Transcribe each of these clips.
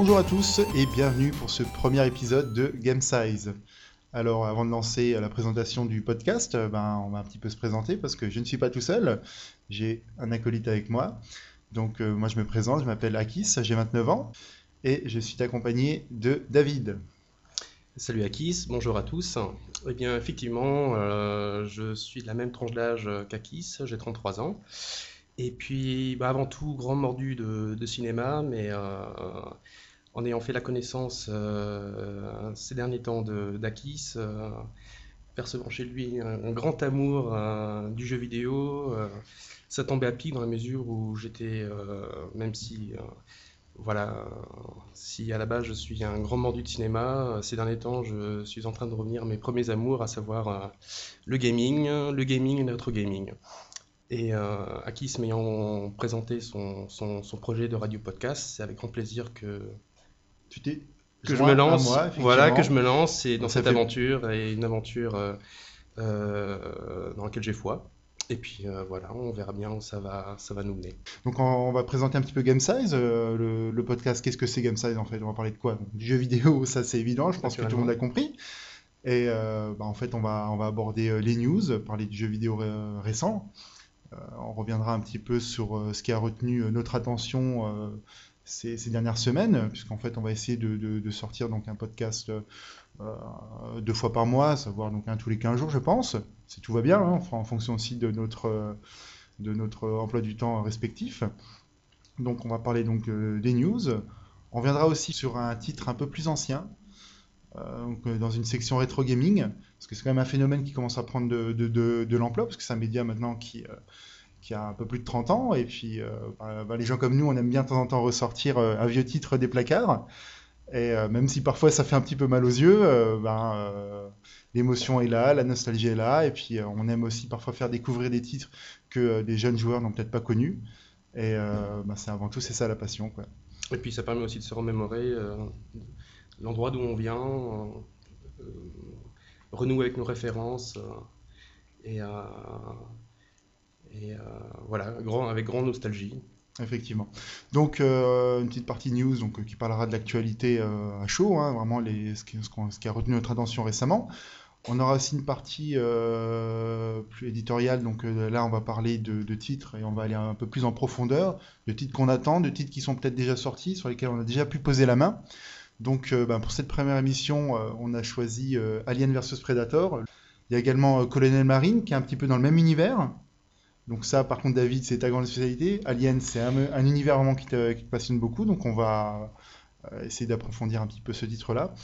Bonjour à tous et bienvenue pour ce premier épisode de Game Size. Alors avant de lancer la présentation du podcast, euh, ben, on va un petit peu se présenter parce que je ne suis pas tout seul, j'ai un acolyte avec moi. Donc euh, moi je me présente, je m'appelle Akis, j'ai 29 ans et je suis accompagné de David. Salut Akis, bonjour à tous. Eh bien effectivement, euh, je suis de la même tranche d'âge qu'Akis, j'ai 33 ans. Et puis, bah, avant tout, grand mordu de, cinéma, mais en ayant fait la connaissance euh, ces derniers temps d'Akis, euh, percevant chez lui un, grand amour du jeu vidéo, ça tombait à pic dans la mesure où j'étais, même si, voilà, si à la base je suis un grand mordu de cinéma, ces derniers temps je suis en train de revenir à mes premiers amours, à savoir le gaming, le gaming et notre gaming. Et euh, Akis m'ayant présenté son, projet de radio podcast, c'est avec grand plaisir que, tu t'es que je me lance. Moi, voilà, que je me lance et dans cette aventure et une aventure euh, euh, dans laquelle j'ai foi. Et puis euh, voilà, on verra bien où ça va, ça va nous mener. Donc on, va présenter un petit peu Game Size, le, le, podcast. Qu'est-ce que c'est Game Size en fait? On va parler de quoi? Du jeu vidéo, ça c'est évident, je pense que tout le monde a compris. Et bah, en fait, on va, on va aborder les news, parler du jeu vidéo récent. On reviendra un petit peu sur ce qui a retenu notre attention ces, dernières semaines, puisqu'en fait, on va essayer de, sortir donc un podcast deux fois par mois, savoir donc un tous les 15 jours, je pense, si tout va bien, hein, en fonction aussi de notre, de notre emploi du temps respectif. Donc, on va parler donc des news. On viendra aussi sur un titre un peu plus ancien, donc, dans une section rétro gaming, parce que c'est quand même un phénomène qui commence à prendre de, de, l'ampleur, parce que c'est un média maintenant qui, euh, qui a un peu plus de 30 ans, et puis euh, bah, bah, les gens comme nous, on aime bien de temps en temps ressortir euh, un vieux titre des placards, et même si parfois ça fait un petit peu mal aux yeux, ben, l'émotion est là, la nostalgie est là, et puis on aime aussi parfois faire découvrir des titres que des jeunes joueurs n'ont peut-être pas connus, et ben, c'est avant tout c'est ça la passion. Quoi. Et puis ça permet aussi de se remémorer l'endroit d'où on vient renouer avec nos références euh, et, euh, et euh, voilà, avec grande nostalgie. Effectivement. Donc, une petite partie news donc, qui parlera de l'actualité à chaud, hein, vraiment les, ce, qui, a retenu notre attention récemment. On aura aussi une partie plus éditoriale, donc là on va parler de, titres et on va aller un peu plus en profondeur, de titres qu'on attend, de titres qui sont peut-être déjà sortis, sur lesquels on a déjà pu poser la main. Donc euh, ben, pour cette première émission, euh, on a choisi euh, Alien vs Predator. Il y a également Colonel Marine qui est un petit peu dans le même univers. Donc ça, par contre, David, c'est ta grande spécialité. Alien, c'est un, univers vraiment qui te, passionne beaucoup. Donc on va essayer d'approfondir un petit peu ce titre-là.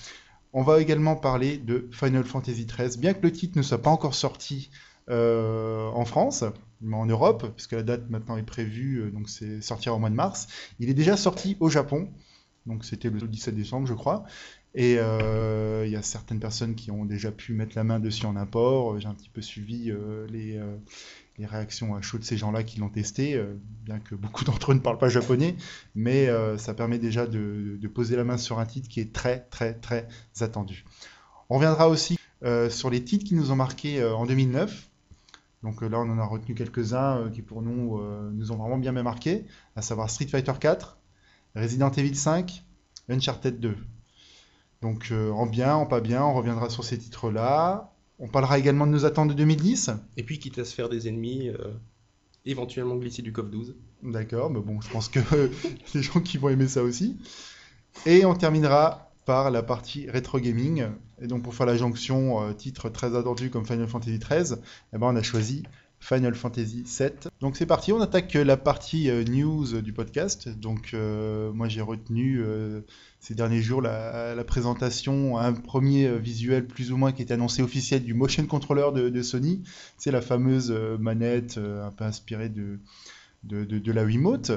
On va également parler de Final Fantasy XIII, bien que le titre ne soit pas encore sorti en France, mais en Europe, puisque la date maintenant est prévue, donc c'est sortira au mois de mars. Il est déjà sorti au Japon. Donc c'était le 17 décembre, je crois. Et euh, il y a certaines personnes qui ont déjà pu mettre la main dessus en import. J'ai un petit peu suivi euh, les, euh, les, réactions à chaud de ces gens-là qui l'ont testé, bien que beaucoup d'entre eux ne parlent pas japonais. Mais ça permet déjà de, poser la main sur un titre qui est très, très, très attendu. On reviendra aussi sur les titres qui nous ont marqués en 2009. Donc là, on en a retenu quelques-uns qui pour nous nous ont vraiment bien marqué, à savoir Street Fighter 4, Resident Evil 5, Uncharted 2. Donc euh, en bien, en pas bien, on reviendra sur ces titres-là. On parlera également de nos attentes de 2010. Et puis quitte à se faire des ennemis, euh, éventuellement glisser du CoF 12. D'accord, mais bon, je pense que les gens qui vont aimer ça aussi. Et on terminera par la partie rétro gaming. Et donc pour faire la jonction, euh, titre très attendu comme Final Fantasy XIII, eh ben, on a choisi Final Fantasy VII. Donc c'est parti, on attaque la partie euh, news du podcast. Donc euh, moi j'ai retenu euh, ces derniers jours la, présentation, un premier visuel plus ou moins qui était annoncé officiel du motion controller de, Sony. C'est la fameuse manette un peu inspirée de, de, de la Wiimote.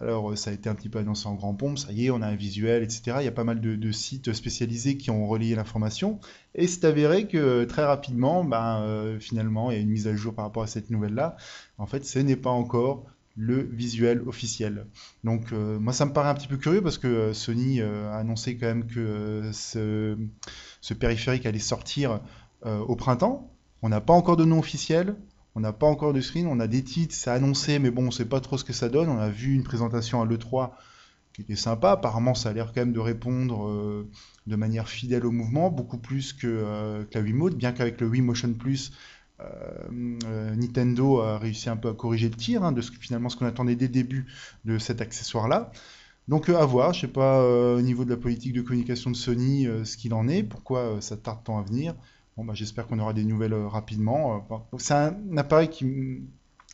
Alors, euh, ça a été un petit peu annoncé en grand pompe, ça y est, on a un visuel, etc. Il y a pas mal de, sites spécialisés qui ont relayé l'information. Et c'est avéré que très rapidement, ben, euh, finalement, il y a une mise à jour par rapport à cette nouvelle-là. En fait, ce n'est pas encore le visuel officiel. Donc, euh, moi, ça me paraît un petit peu curieux parce que Sony a annoncé quand même que ce, ce, périphérique allait sortir au printemps. On n'a pas encore de nom officiel. On n'a pas encore de screen, on a des titres, c'est annoncé, mais bon, on ne sait pas trop ce que ça donne. On a vu une présentation à l'E3 qui était sympa. Apparemment, ça a l'air quand même de répondre euh, de manière fidèle au mouvement, beaucoup plus que, euh, que la bien qu'avec le Wii Motion Plus, euh, Nintendo a réussi un peu à corriger le tir hein, de ce, finalement ce qu'on attendait dès le début de cet accessoire-là. Donc à voir, je sais pas au niveau de la politique de communication de Sony ce qu'il en est, pourquoi ça tarde tant à venir. Bon, bah, j'espère qu'on aura des nouvelles rapidement. c'est un, appareil qui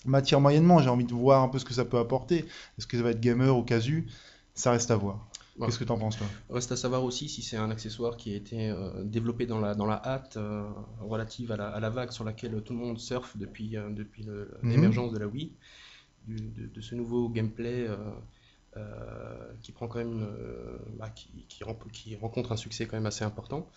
m'attire moyennement, j'ai envie de voir un peu ce que ça peut apporter. Est-ce que ça va être gamer ou casu? Ça reste à voir. Qu'est-ce que tu en penses, toi? Reste à savoir aussi si c'est un accessoire qui a été euh, développé dans la, dans la hâte euh, relative à la, à la, vague sur laquelle tout le monde surfe depuis, euh, depuis mhm. l'émergence de la Wii, de, de, ce nouveau gameplay euh, qui prend quand même, euh, bah, qui, qui, rencontre un succès quand même assez important.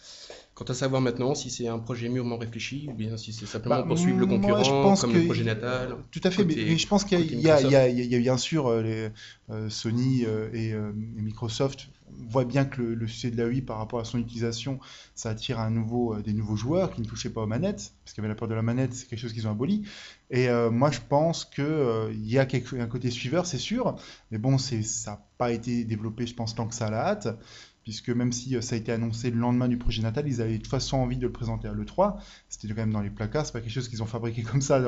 Quant à savoir maintenant si c'est un projet mûrement réfléchi ou bien si c'est simplement bah, pour suivre le concurrent comme le projet natal. Tout à fait, mais, je pense qu'il y, y, y, a bien sûr euh, Sony et, et, Microsoft on voit bien que le, succès de la Wii par rapport à son utilisation, ça attire à nouveau euh, des nouveaux joueurs qui ne touchaient pas aux manettes, parce qu'il y avait la peur de la manette, c'est quelque chose qu'ils ont aboli. Et euh, moi, je pense qu'il euh, y a un côté suiveur, c'est sûr, mais bon, ça n'a pas été développé, je pense, tant que ça à la hâte, puisque même si ça a été annoncé le lendemain du projet natal, ils avaient de toute façon envie de le présenter à l'E3. C'était quand même dans les placards, c'est pas quelque chose qu'ils ont fabriqué comme ça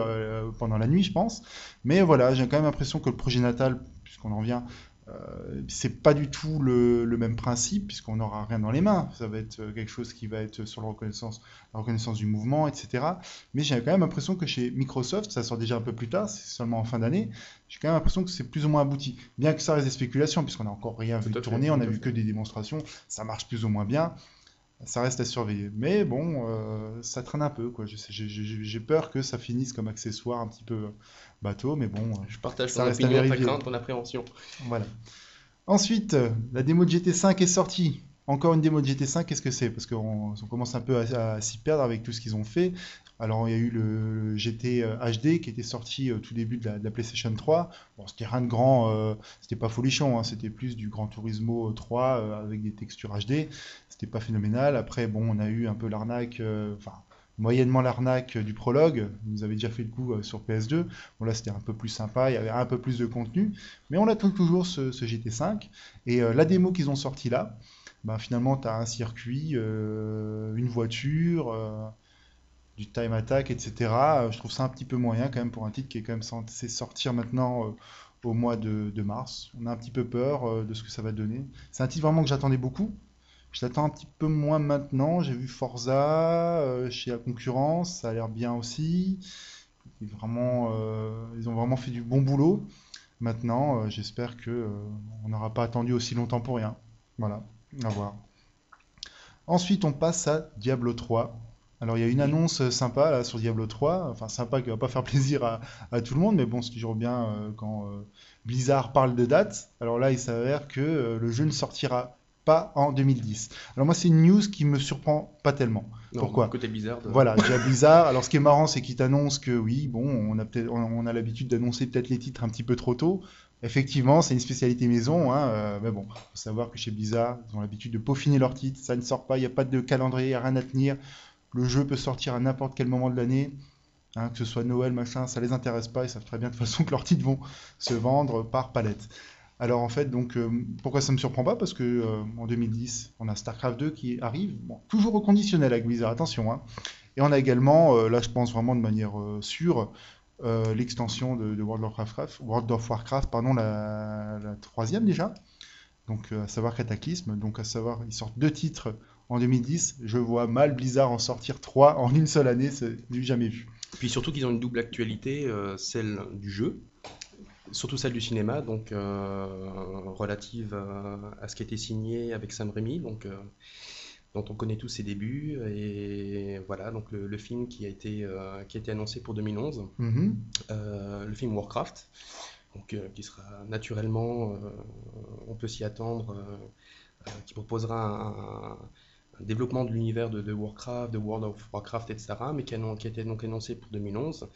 pendant la nuit, je pense. Mais voilà, j'ai quand même l'impression que le projet natal, puisqu'on en vient, euh, c'est pas du tout le, même principe puisqu'on n'aura rien dans les mains. Ça va être euh, quelque chose qui va être sur la reconnaissance, la reconnaissance du mouvement, etc. Mais j'ai quand même l'impression que chez Microsoft, ça sort déjà un peu plus tard, c'est seulement en fin d'année. J'ai quand même l'impression que c'est plus ou moins abouti. Bien que ça reste des spéculations puisqu'on n'a encore rien vu tourner, on a vu que des démonstrations. Ça marche plus ou moins bien ça reste à surveiller. Mais bon, euh, ça traîne un peu. Quoi. J'ai peur que ça finisse comme accessoire un petit peu bateau, mais bon. Je partage ton opinion, ta crainte, ton appréhension. Voilà. Ensuite, la démo de GT5 est sortie. Encore une démo de GT5, qu'est-ce que c'est? Parce qu'on commence un peu à, s'y perdre avec tout ce qu'ils ont fait. Alors, il y a eu le, GT HD euh, qui était sorti au tout début de la, PlayStation 3. Bon, c'était rien de grand, euh, c'était pas folichon, hein. c'était plus du Gran Turismo 3 euh, avec des textures HD. Pas phénoménal. Après, bon, on a eu un peu l'arnaque, enfin, moyennement l'arnaque du prologue. Vous avez déjà fait le coup sur PS2. Bon, là, c'était un peu plus sympa, il y avait un peu plus de contenu. Mais on attend toujours ce, GT5. Et la démo qu'ils ont sorti là, ben, finalement, tu as un circuit, une voiture du time attack, etc. Euh, je trouve ça un petit peu moyen quand même pour un titre qui est quand même censé sortir maintenant euh, au mois de, mars. On a un petit peu peur euh, de ce que ça va donner. C'est un titre vraiment que j'attendais beaucoup. Je l'attends un petit peu moins maintenant. J'ai vu Forza chez la concurrence, ça a l'air bien aussi. vraiment, ils ont vraiment fait du bon boulot. Maintenant, j'espère que on n'aura pas attendu aussi longtemps pour rien. Voilà, à voir. Ensuite, on passe à Diablo 3. Alors il y a une annonce sympa là, sur Diablo 3, enfin sympa qui va pas faire plaisir à, tout le monde, mais bon c'est toujours bien euh, quand euh, Blizzard parle de date. Alors là il s'avère que euh, le jeu ne sortira pas en 2010. Alors moi c'est une news qui me surprend pas tellement. Pourquoi? Côté Blizzard. Voilà, déjà Blizzard. Alors ce qui est marrant c'est qu'ils t'annoncent que oui, bon, on a peut-être, on a l'habitude d'annoncer peut-être les titres un petit peu trop tôt. Effectivement, c'est une spécialité maison, hein, mais bon, faut savoir que chez Blizzard, ils ont l'habitude de peaufiner leurs titres, ça ne sort pas, il n'y a pas de calendrier, rien à tenir. Le jeu peut sortir à n'importe quel moment de l'année. Hein, que ce soit Noël, machin, ça les intéresse pas. Ils savent très bien de toute façon que leurs titres vont se vendre par palette. Alors en fait, donc euh, pourquoi ça me surprend pas? Parce que euh, en 2010, on a StarCraft 2 qui arrive, toujours au conditionnel avec Blizzard, attention. Hein. Et on a également, euh, là je pense vraiment de manière sûre, l'extension de, World of Warcraft, World of Warcraft, pardon, la, troisième déjà. Donc à savoir Cataclysme, donc à savoir, ils sortent deux titres en 2010. Je vois mal Blizzard en sortir trois en une seule année, c'est du jamais vu. Puis surtout qu'ils ont une double actualité, celle du jeu, surtout celle du cinéma, donc euh, relative euh, à ce qui a été signé avec Sam Raimi, donc dont on connaît tous ses débuts et voilà donc le, film qui a été qui a été annoncé pour 2011, mm-hmm. le film Warcraft, donc qui sera naturellement, on peut s'y attendre, qui proposera un développement de l'univers de, Warcraft, de World of Warcraft, etc., mais qui a, qui a été donc énoncé pour 2011.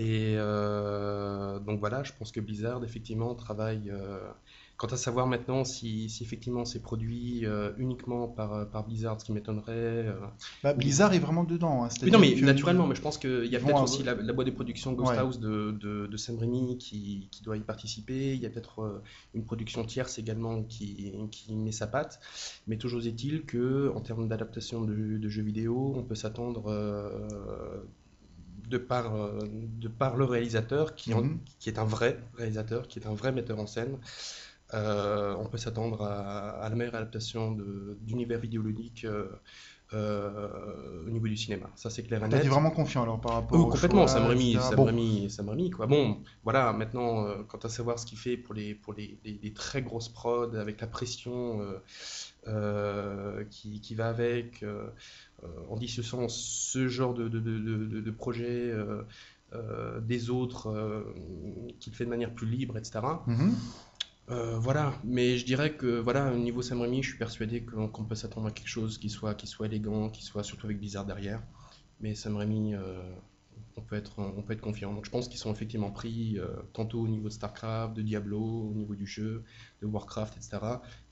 Et euh, donc voilà, je pense que Blizzard effectivement travaille, euh, Quant à savoir maintenant si, si effectivement c'est produit euh, uniquement par, par Blizzard, ce qui m'étonnerait. Bah, Blizzard est vraiment dedans. hein, Oui, non, mais naturellement, mais je pense qu'il y a peut-être aussi la, la boîte de production Ghost Ouais. House de, de, de Sam Raimi qui, qui doit y participer. Il y a peut-être une production tierce également qui, qui met sa patte. Mais toujours est-il que, en termes d'adaptation de, de jeux vidéo, on peut s'attendre, de, par, euh, de par le réalisateur, qui, en- Mhm. qui est un vrai réalisateur, qui est un vrai metteur en scène, euh, on peut s'attendre à, à la meilleure adaptation d'univers vidéoludique euh, euh, au niveau du cinéma. Ça, c'est clair et net. vraiment confiant alors par rapport Oui, au complètement, choix, Sam Raimi, etc. Sam Bon, quoi. Bon, voilà, maintenant, quant à savoir ce qu'il fait pour les, pour les, les- les très grosses prods, avec la pression qui, qui va avec, en dissociant ce genre de, de, de, de- projet euh, euh, des autres, euh, qu'il fait de manière plus libre, etc. mhm. Euh, voilà, mais je dirais que voilà, au niveau Sam Raimi, je suis persuadé qu'on qu'on peut s'attendre à quelque chose qui soit, qui soit élégant, qui soit surtout avec Blizzard derrière. Mais Sam Raimi, euh, on peut être, on peut être confiant. Donc je pense qu'ils sont effectivement pris euh, tantôt au niveau de StarCraft, de Diablo, au niveau du jeu, de Warcraft, etc.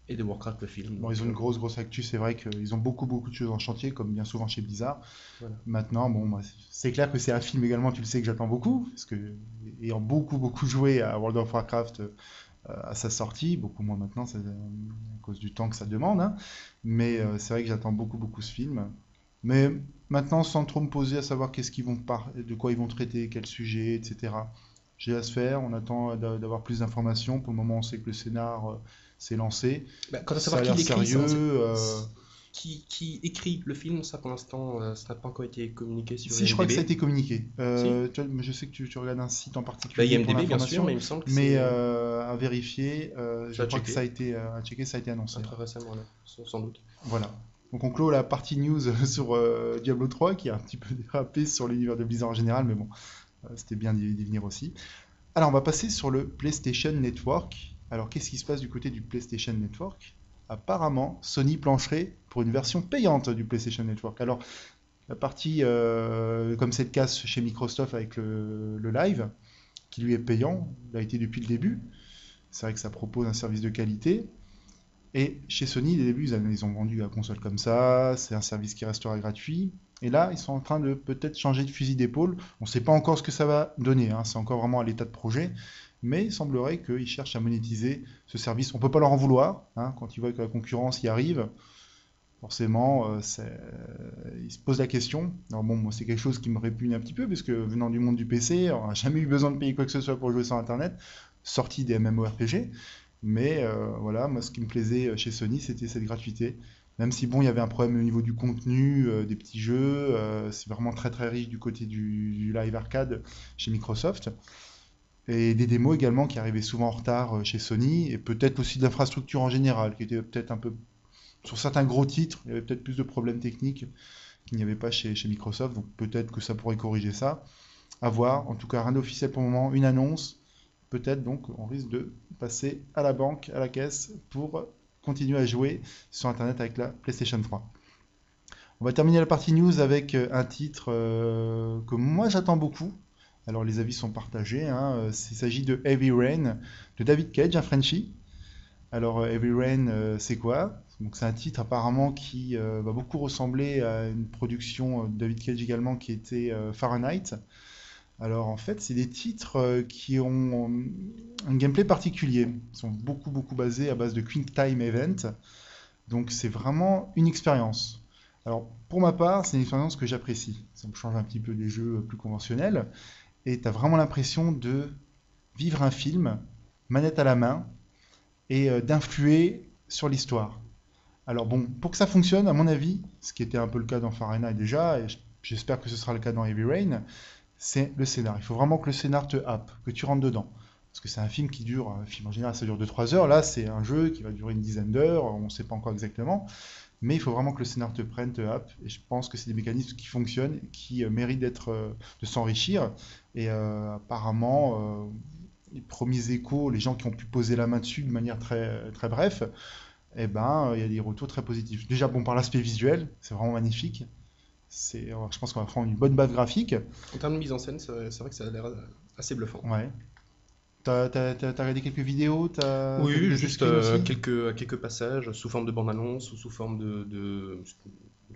Et de Warcraft le film. Bon, ils ont une grosse, grosse actu. C'est vrai qu'ils ont beaucoup, beaucoup de choses en chantier, comme bien souvent chez Blizzard. Voilà. Maintenant, bon, bah, c'est clair que c'est un film également, tu le sais, que j'attends beaucoup. Parce que, ayant beaucoup, beaucoup joué à World of Warcraft euh, à sa sortie, beaucoup moins maintenant, c'est euh, à cause du temps que ça demande. hein. Mais euh, c'est vrai que j'attends beaucoup, beaucoup ce film. Mais maintenant, sans trop me poser à savoir qu'est-ce qu'ils vont par... de quoi ils vont traiter, quel sujet, etc. J'ai à se faire. On attend d'a- d'avoir plus d'informations. Pour le moment, on sait que le scénar s'est lancé. bah, quant à Ça a savoir qui l'écrit, ça, sérieux. sait- euh, qui, qui écrit le film, ça pour l'instant, euh, ça n'a pas encore été communiqué sur Si, je crois que ça a été communiqué. Euh, tu vois, je sais que tu, tu regardes un site en Bah, particulier pour IMDb, bien sûr, mais il me semble que mais c'est euh, à vérifier, je crois que ça a été à checker, ça a été annoncé. très récemment, là, sans doute. Voilà. Donc on clôt la partie news sur Diablo 3 qui a un petit peu dérapé sur l'univers de Blizzard en général, mais bon, c'était bien d'y venir aussi. Alors on va passer sur le PlayStation Network. Alors qu'est-ce qui se passe du côté du PlayStation Network? Apparemment, Sony plancherait pour une version payante du PlayStation Network. Alors la partie, euh, comme c'est le cas chez Microsoft avec le, live, qui lui est payant, l'a été depuis le début. C'est vrai que ça propose un service de qualité. Et chez Sony, dès le début, ils ont vendu la console comme ça, c'est un service qui restera gratuit. Et là, ils sont en train de peut-être changer de fusil d'épaule. On ne sait pas encore ce que ça va donner, hein, c'est encore vraiment à l'état de projet. Mais il semblerait qu'ils cherchent à monétiser ce service. On ne peut pas leur en vouloir, hein, quand ils voient que la concurrence y arrive. Forcément, euh, c'est- ils se posent la question. Alors bon, moi, c'est quelque chose qui me répugne un petit peu, parce que venant du monde du PC, on n'a jamais eu besoin de payer quoi que ce soit pour jouer sur Internet, sorti des MMORPG. Mais euh, voilà, moi, ce qui me plaisait chez Sony, c'était cette gratuité. Même si, bon, il y avait un problème au niveau du contenu, euh, des petits jeux, euh, c'est vraiment très très riche du côté du live arcade chez Microsoft. Et des démos également qui arrivaient souvent en retard euh, chez Sony, et peut-être aussi de l'infrastructure en général, qui était peut-être un peu... Sur certains gros titres, il y avait peut-être plus de problèmes techniques qu'il n'y avait pas chez, Microsoft, donc peut-être que ça pourrait corriger ça. À voir, en tout cas rien d'officiel pour le moment, une annonce, peut-être donc on risque de passer à la banque, à la caisse, pour continuer à jouer sur Internet avec la PlayStation 3. On va terminer la partie news avec euh, un titre euh, que moi j'attends beaucoup. Alors les avis sont partagés. hein. Euh, Il s'agit de Heavy Rain de David Cage, un Frenchie. Alors euh, Heavy Rain, euh, c'est quoi? Donc c'est un titre apparemment qui va beaucoup ressembler à une production de David Cage également qui était Fahrenheit. Alors en fait, c'est des titres qui ont un gameplay particulier. Ils sont beaucoup beaucoup basés à base de Quick Time Event. Donc c'est vraiment une expérience. Alors pour ma part, c'est une expérience que j'apprécie. Ça me change un petit peu des jeux plus conventionnels. Et tu as vraiment l'impression de vivre un film, manette à la main, et euh, d'influer sur l'histoire. Alors bon, pour que ça fonctionne, à mon avis, ce qui était un peu le cas dans Fahrenheit déjà, et j'espère que ce sera le cas dans Heavy Rain, c'est le scénar. Il faut vraiment que le scénar te happe, que tu rentres dedans. Parce que c'est un film qui dure, un film en général ça dure 2-3 heures, là c'est un jeu qui va durer une dizaine d'heures, on ne sait pas encore exactement, mais il faut vraiment que le scénar te prenne, te happe, et je pense que c'est des mécanismes qui fonctionnent, qui euh, méritent d'être, euh, de s'enrichir, et euh, apparemment, euh, les premiers échos, les gens qui ont pu poser la main dessus de manière très, très bref, eh ben, il y a des retours très positifs. Déjà, bon, par l'aspect visuel, c'est vraiment magnifique. C'est, euh, je pense qu'on va prendre une bonne base graphique. En termes de mise en scène, c'est c'est vrai que ça a l'air assez bluffant. Ouais. T'as as, regardé quelques vidéos Oui, juste euh, quelques, quelques passages sous forme de bande-annonce ou sous forme de, de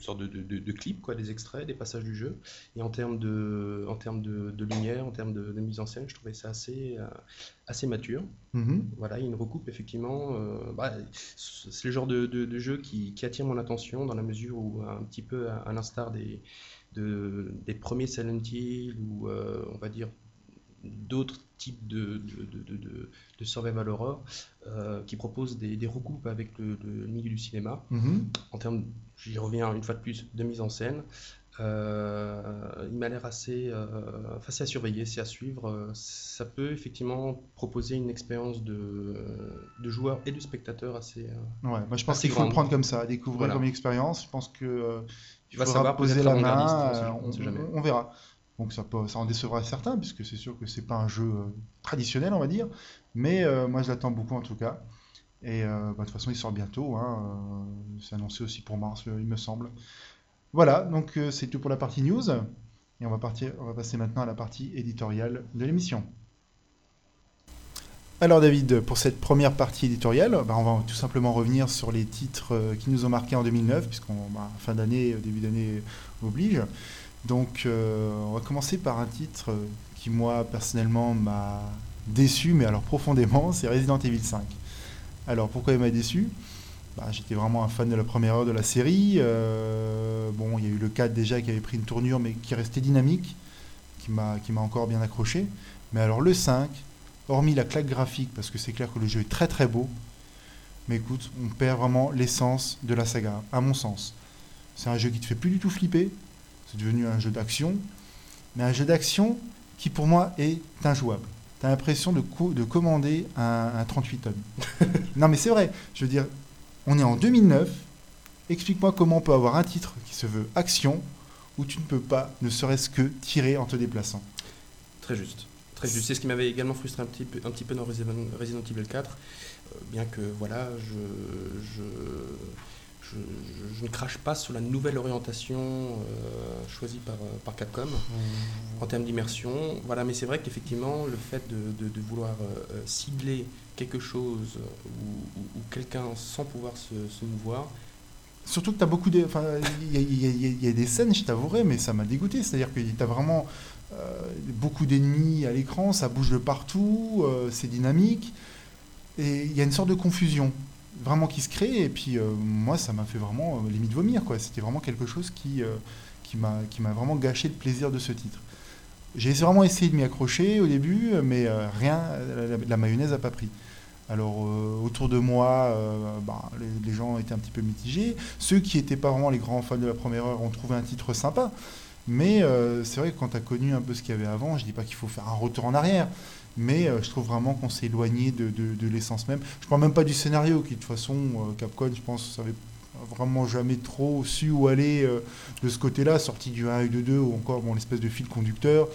une sorte de, de, de, clip, quoi, des extraits, des passages du jeu. Et en termes de, en termes de, de lumière, en termes de, mise en scène, je trouvais ça assez, euh, assez mature. Mm-hmm. Voilà, il y a une recoupe, effectivement. Euh, bah, c'est le genre de, jeu qui, qui, attire mon attention dans la mesure où, un petit peu à, l'instar des, des premiers Silent Hill, ou on va dire d'autres types de, de, de, de, survival horror euh, qui proposent des, des, recoupes avec le, milieu du cinéma. Mm-hmm. En termes, j'y reviens une fois de plus, de mise en scène. Euh, il m'a l'air assez euh, facile à surveiller, c'est à suivre. Ça peut effectivement proposer une expérience de, de joueur et de spectateur assez. ouais, moi je pense qu'il faut le prendre comme ça, découvrir comme expérience. Je pense que il faudra poser la main. on, on, verra. Donc ça, ça en décevra certains, puisque c'est sûr que c'est pas un jeu euh, traditionnel, on va dire. Mais euh, moi, je l'attends beaucoup en tout cas. Et euh, bah, de toute façon, il sort bientôt. Hein, c'est annoncé aussi pour mars, il me semble. Voilà, donc c'est tout pour la partie news. Et on va, partir, on va passer maintenant à la partie éditoriale de l'émission. Alors David, pour cette première partie éditoriale, bah, on va tout simplement revenir sur les titres qui nous ont marqués en 2009, puisqu'on bah, fin d'année, début d'année oblige. Donc, euh, on va commencer par un titre qui, moi, personnellement, m'a déçu, mais alors profondément, c'est Resident Evil 5. Alors, pourquoi il m'a déçu? Bah, J'étais vraiment un fan de la première heure de la série. Euh, bon, il y a eu le 4 déjà qui avait pris une tournure, mais qui restait dynamique, qui m'a encore bien accroché. Mais alors, le 5, hormis la claque graphique, parce que c'est clair que le jeu est très très beau, mais écoute, on perd vraiment l'essence de la saga, à mon sens. C'est un jeu qui te fait plus du tout flipper, c'est devenu un jeu d'action, mais un jeu d'action qui pour moi est injouable. Tu as l'impression de, de commander un, 38 tonnes. non mais c'est vrai, je veux dire, on est en 2009, explique-moi comment on peut avoir un titre qui se veut action, où tu ne peux pas, ne serait-ce que tirer en te déplaçant. Très juste. Très juste. C'est ce qui m'avait également frustré un petit peu, un petit peu dans Resident Evil 4, euh, bien que voilà, je je, ne crache pas sur la nouvelle orientation euh, choisie par, euh, par Capcom mmh. en termes d'immersion. Voilà, mais c'est vrai qu'effectivement, le fait de, vouloir euh, cibler quelque chose ou, quelqu'un sans pouvoir se, mouvoir. Surtout que tu as beaucoup de. Il y, a des scènes, je t'avouerai, mais ça m'a dégoûté. C'est-à-dire que tu as vraiment beaucoup d'ennemis à l'écran, ça bouge de partout, c'est dynamique. Et il y a une sorte de confusion vraiment qui se crée. Et puis euh, moi, ça m'a fait vraiment euh, limite vomir. quoi. C'était vraiment quelque chose qui, euh, qui m'a vraiment gâché le plaisir de ce titre. J'ai vraiment essayé de m'y accrocher au début, mais rien, la, mayonnaise n'a pas pris. Alors autour de moi, bah, les, gens étaient un petit peu mitigés. Ceux qui n'étaient pas vraiment les grands fans de la première heure ont trouvé un titre sympa. Mais c'est vrai que quand tu as connu un peu ce qu'il y avait avant, je dis pas qu'il faut faire un retour en arrière mais euh, je trouve vraiment qu'on s'est éloigné de, l'essence même. Je ne parle même pas du scénario, qui de toute façon, euh, Capcom, je pense, savait vraiment jamais trop su où aller euh, de ce côté-là, sorti du 1 et du 2, ou encore bon, l'espèce de fil conducteur.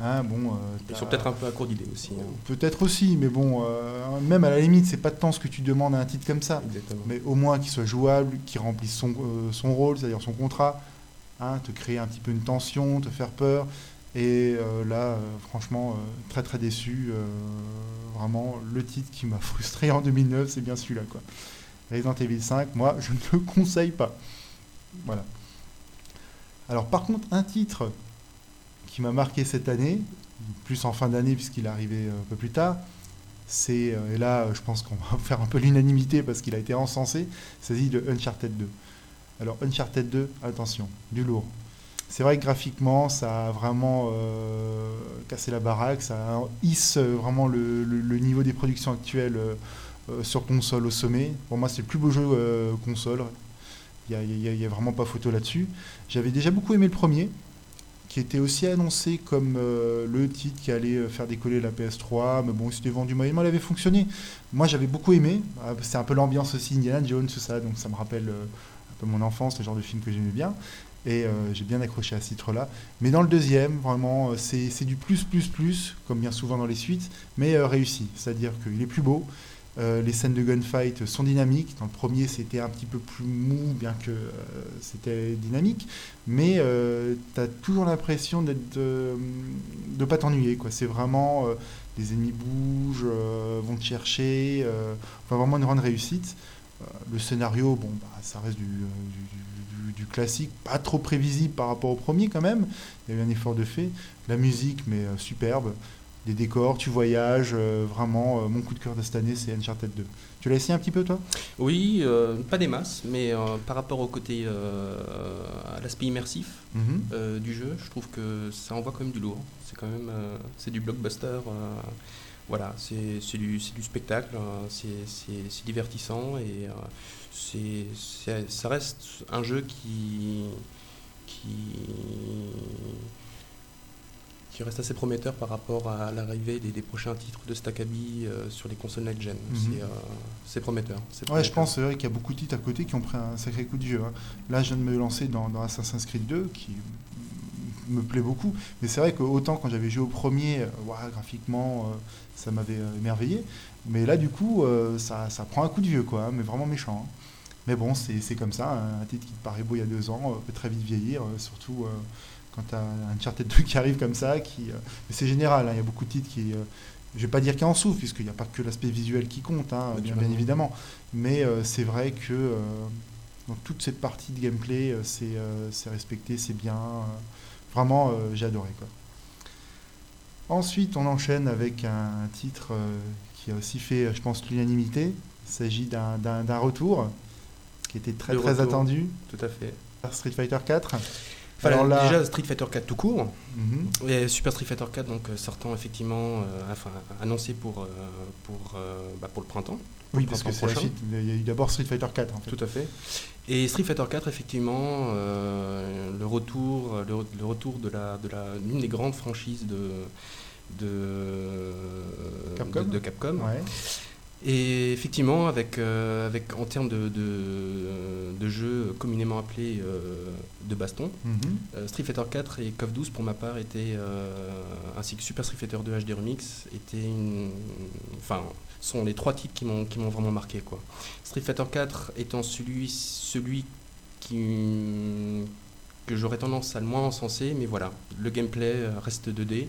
Hein, bon, Ils sont peut-être un peu à court d'idées aussi. Hein. Peut-être aussi, mais bon, même à la limite, c'est pas de temps ce que tu demandes à un titre comme ça. Mais au moins qu'il soit jouable, qu'il remplisse son, son rôle, c'est-à-dire son contrat, hein, te créer un petit peu une tension, te faire peur. Et euh, là, euh, franchement, euh, très très déçu. vraiment, le titre qui m'a frustré en 2009, c'est bien celui-là. Quoi. Resident Evil 5, moi, je ne le conseille pas. Voilà. Alors, par contre, un titre qui m'a marqué cette année, plus en fin d'année puisqu'il est arrivé un peu plus tard, c'est, et là, je pense qu'on va faire un peu l'unanimité parce qu'il a été encensé, c'est de Uncharted 2. Alors, Uncharted 2, attention, du lourd. C'est vrai que graphiquement, ça a vraiment euh, cassé la baraque, ça hisse vraiment le, niveau des productions actuelles euh, sur console au sommet. Pour moi, c'est le plus beau jeu euh, console. Il n'y a, vraiment pas photo là-dessus. J'avais déjà beaucoup aimé le premier, qui était aussi annoncé comme le titre qui allait faire décoller la PS3, mais bon, il s'était vendu moyennement, il avait fonctionné. Moi, j'avais beaucoup aimé. C'est un peu l'ambiance aussi, Indiana Jones, tout ça, donc ça me rappelle un peu mon enfance, le genre de film que j'aimais bien. Et euh, j'ai bien accroché à ce titre-là. Mais dans le deuxième, vraiment, euh, c'est du plus, plus, plus, comme bien souvent dans les suites, mais euh, réussi. C'est-à-dire qu'il est plus beau. les scènes de gunfight sont dynamiques. Dans le premier, c'était un petit peu plus mou, bien que c'était dynamique. Mais tu as toujours l'impression de pas t'ennuyer. C'est vraiment euh, les ennemis bougent, euh, vont te chercher. euh, enfin, vraiment une grande réussite. Euh, le scénario, bon, bah, ça reste euh, du- du classique, pas trop prévisible par rapport au premier quand même. Il y a eu un effort de fait. La musique, mais euh, superbe. Les décors, tu voyages. euh, vraiment, euh, mon coup de cœur de cette année, c'est Uncharted 2. Tu l'as essayé un petit peu, toi? Oui, pas des masses, mais par rapport au côté, à l'aspect immersif Mhm. euh, du jeu, je trouve que ça envoie quand même du lourd. C'est quand même, c'est du blockbuster. voilà, c'est du, du spectacle, c'est divertissant et euh, c'est ça reste un jeu qui qui qui reste assez prometteur par rapport à l'arrivée des, des prochains titres de Staccabi euh, sur les consoles next gen. Mhm. C'est, euh, C'est prometteur. Ouais, je pense qu'il y a beaucoup de titres à côté qui ont pris un sacré coup de vieux. hein. Là, je viens de me lancer dans, dans Assassin's Creed 2, qui me plaît beaucoup. Mais c'est vrai que autant quand j'avais joué au premier, euh, graphiquement, euh, ça m'avait émerveillé. Mais là, du coup, euh, ça, ça prend un coup de vieux, quoi, hein, mais vraiment méchant. hein. Mais bon, c'est comme ça. Un titre qui te paraît beau il y a deux ans euh, peut très vite vieillir, euh, surtout quand tu as un Uncharted 2 qui arrive comme ça. Qui, mais c'est général, hein, il y a beaucoup de titres qui. je vais pas dire qu'il en souffre, puisqu'il n'y a pas que l'aspect visuel qui compte, hein, bien, évidemment. Mais euh, c'est vrai que euh, dans toute cette partie de gameplay, euh, c'est respecté, c'est bien. vraiment, j'ai adoré. Quoi. Ensuite, on enchaîne avec un titre qui a aussi fait, je pense, l'unanimité. Il s'agit d'un- retour qui était très très retour. attendu. Tout à fait. Street Fighter 4. Enfin, Alors là- déjà Street Fighter 4 tout court, Mhm. et Super Street Fighter 4 donc euh, sortant effectivement, euh, enfin annoncé pour euh, pour euh, bah, pour le printemps. Oui, le parce que printemps c'est la prochain. suite. Il y a eu d'abord Street Fighter 4 en fait. Tout à fait. Et Street Fighter 4 effectivement le retour le, re- le retour de la de la l'une des grandes franchises de de Capcom. de, de Capcom. Ouais. Et effectivement, avec, euh, avec, en termes de, de, de jeux communément appelés euh, de baston, Mhm. euh, Street Fighter 4 et KOF 12 pour ma part étaient, ainsi que Super Street Fighter 2 HD Remix, étaient une, enfin, sont les trois titres qui m'ont qui m'ont vraiment marqué. Quoi. Street Fighter 4 étant celui, celui qui, que j'aurais tendance à le moins encenser, mais voilà, le gameplay euh, reste 2D.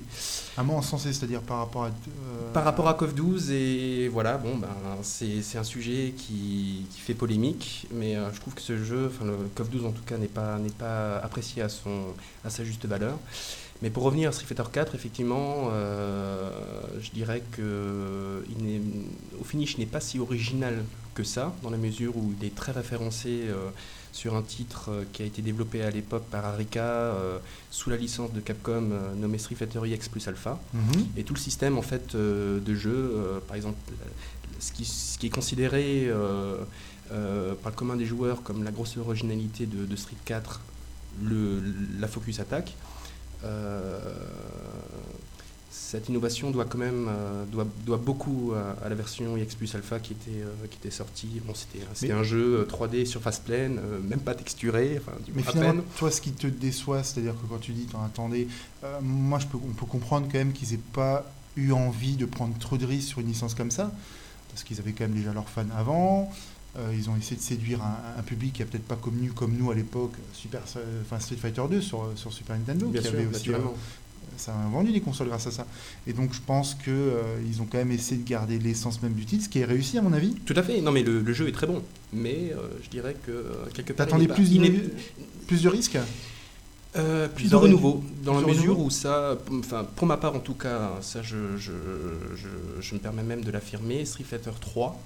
Un mot encensé, c'est-à-dire par rapport à. euh, Par rapport à KOF 12, et voilà, bon, ben, c'est c'est un sujet qui, qui fait polémique, mais euh, je trouve que ce jeu, enfin le KOF 12 en tout cas, n'est pas, n'est pas apprécié à, son, à sa juste valeur. Mais pour revenir à Street Fighter 4, effectivement, euh, je dirais que il au finish, il n'est pas si original que ça, dans la mesure où il est très référencé sur un titre euh, qui a été développé à l'époque par Arika, euh, sous la licence de Capcom, euh, nommé Street Fighter EX plus Alpha. Mhm. Et tout le système en fait de jeu, par exemple, ce qui, ce qui est considéré par le commun des joueurs comme la grosse originalité de, de Street 4, le, la focus attack, euh, cette innovation doit quand même euh, doit, doit beaucoup à, à la version EX plus Alpha qui était, euh, qui était sortie. Bon, c'était un jeu euh, 3D surface pleine, euh, même pas texturé, enfin, du Mais à finalement, peine. toi, ce qui te déçoit, c'est-à-dire que quand tu dis, euh, moi, je peux, on peut comprendre quand même qu'ils n'aient pas eu envie de prendre trop de risques sur une licence comme ça, parce qu'ils avaient quand même déjà leurs fans avant. euh, ils ont essayé de séduire un, un public qui a peut-être pas connu comme nous à l'époque Super, euh, enfin Street Fighter 2 sur, sur Super Nintendo, Bien qui sûr, avait aussi, euh. Ça a vendu des consoles grâce à ça. Et donc je pense que euh, ils ont quand même essayé de garder l'essence même du titre, ce qui est réussi à mon avis. Tout à fait. Non, mais le, le jeu est très bon. Mais euh, je dirais que euh, quelque part. T'attendais plus, de- plus de risques? Euh, plus de renouveau, dans la mesure où ça, enfin pour ma part en tout cas, ça je, je, je, je me permets même de l'affirmer, Street Fighter 3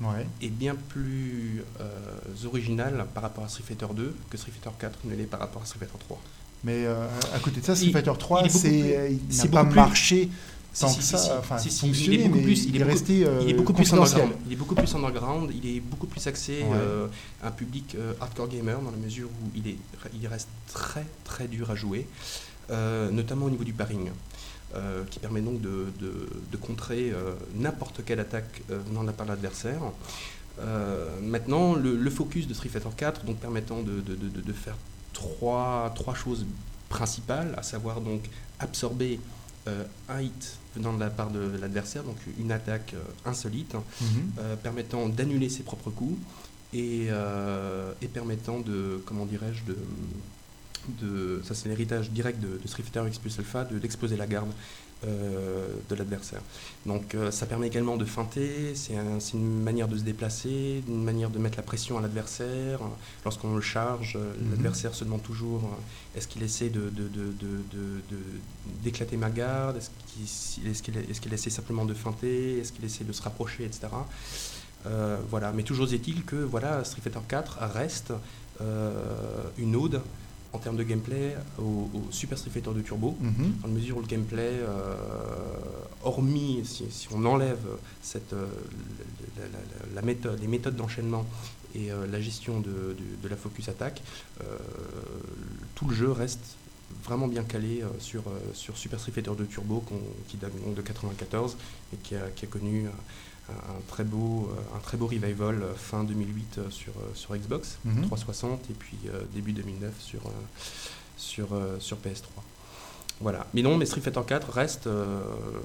Ouais. est bien plus euh, original par rapport à Street Fighter 2 que Street Fighter 4 ne l'est par rapport à Street Fighter 3. Mais euh, à côté de ça, Street Fighter il 3, est beaucoup c'est, euh, il n'a pas marché tant si, que si, ça. si, Enfin, fonctionné, il est beaucoup mais plus, il est resté euh, il est beaucoup plus underground. Il est beaucoup plus underground. Il est beaucoup plus axé Ouais. euh, un public euh, hardcore gamer dans la mesure où il est, il reste très très dur à jouer, euh, notamment au niveau du paring, euh, qui permet donc de, de- de contrer euh, n'importe quelle attaque euh, venant de la part de l'adversaire. Euh, maintenant, le, le focus de Street Fighter 4, donc permettant de faire trois, trois choses principales, à savoir donc absorber euh, un hit venant de la part de l'adversaire, donc une attaque euh, insolite, euh, permettant d'annuler ses propres coups et, euh, et permettant de, comment dirais-je, de, de ça c'est l'héritage direct de, Street Fighter X plus Alpha, d'exploser la garde de l'adversaire. Donc euh, ça permet également de feinter, c'est une manière de se déplacer, une manière de mettre la pression à l'adversaire. Lorsqu'on le charge, mhm. l'adversaire se demande toujours est-ce qu'il essaie d'éclater de, ma garde, est-ce qu'il essaie simplement de feinter, est-ce qu'il essaie de se rapprocher, etc. voilà. Mais toujours est-il que voilà, Street Fighter 4 reste une ode en termes de gameplay au, Super Street Fighter de Turbo, mhm. dans la mesure où le gameplay, euh, hormis si, on enlève cette, euh, la, méthode, les méthodes d'enchaînement et euh, la gestion de, la focus attack, tout le jeu reste vraiment bien calé sur, sur Super Street Fighter de Turbo qui date de 94 et qui a, qui a connu un très beau, un très beau revival euh, fin 2008 euh, sur, euh, sur Xbox 360 mhm. et puis début 2009 sur, sur, sur PS3. Voilà. Mais non, mais Street Fighter 4 reste,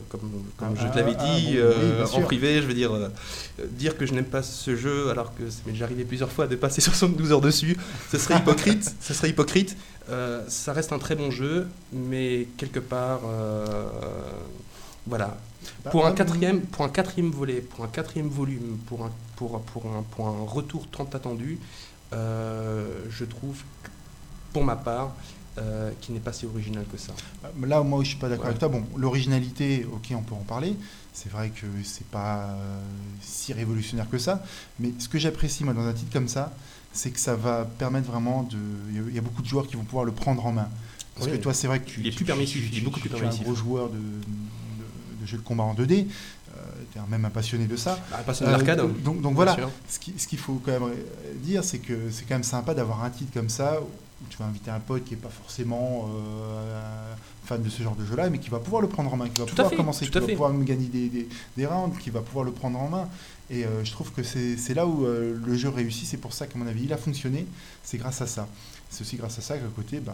comme, comme je te l'avais ah, dit ah, en privé, je veux dire, dire que je n'aime pas ce jeu alors que ça m'est déjà arrivé plusieurs fois de passer 72 heures dessus, ce serait hypocrite. ce serait hypocrite. ça reste un très bon jeu, mais quelque part, voilà, bah, pour, un quatrième, pour un quatrième volet, pour un quatrième volume, pour un, pour, pour un, pour un retour tant attendu, euh, je trouve, pour ma part, euh, qui n'est pas si original que ça. Bah, là, moi, je suis pas d'accord avec toi. Bon, l'originalité, ok, on peut en parler. C'est vrai que c'est pas euh, si révolutionnaire que ça. Mais ce que j'apprécie, moi, dans un titre comme ça, c'est que ça va permettre vraiment de. Il y a beaucoup de joueurs qui vont pouvoir le prendre en main. Parce que toi, c'est vrai que tu. Il est plus permissif, il est beaucoup plus permissif. Tu un gros joueur de jeux de combat en 2D. Euh, tu es même un passionné de ça. Bah, passionné. Euh, donc, donc voilà, ce qu'il ce faut quand même dire, c'est que c'est quand même sympa d'avoir un titre comme ça où tu vas inviter un pote qui n'est pas forcément euh, fan de ce genre de jeu-là, mais qui va pouvoir le prendre en main, qui va pouvoir commencer, qui va pouvoir me gagner des, des, des, rounds, qui va pouvoir le prendre en main. Et je trouve que c'est là où le jeu réussit. C'est pour ça qu'à mon avis, il a fonctionné. C'est grâce à ça. C'est aussi grâce à ça qu'à côté, ben,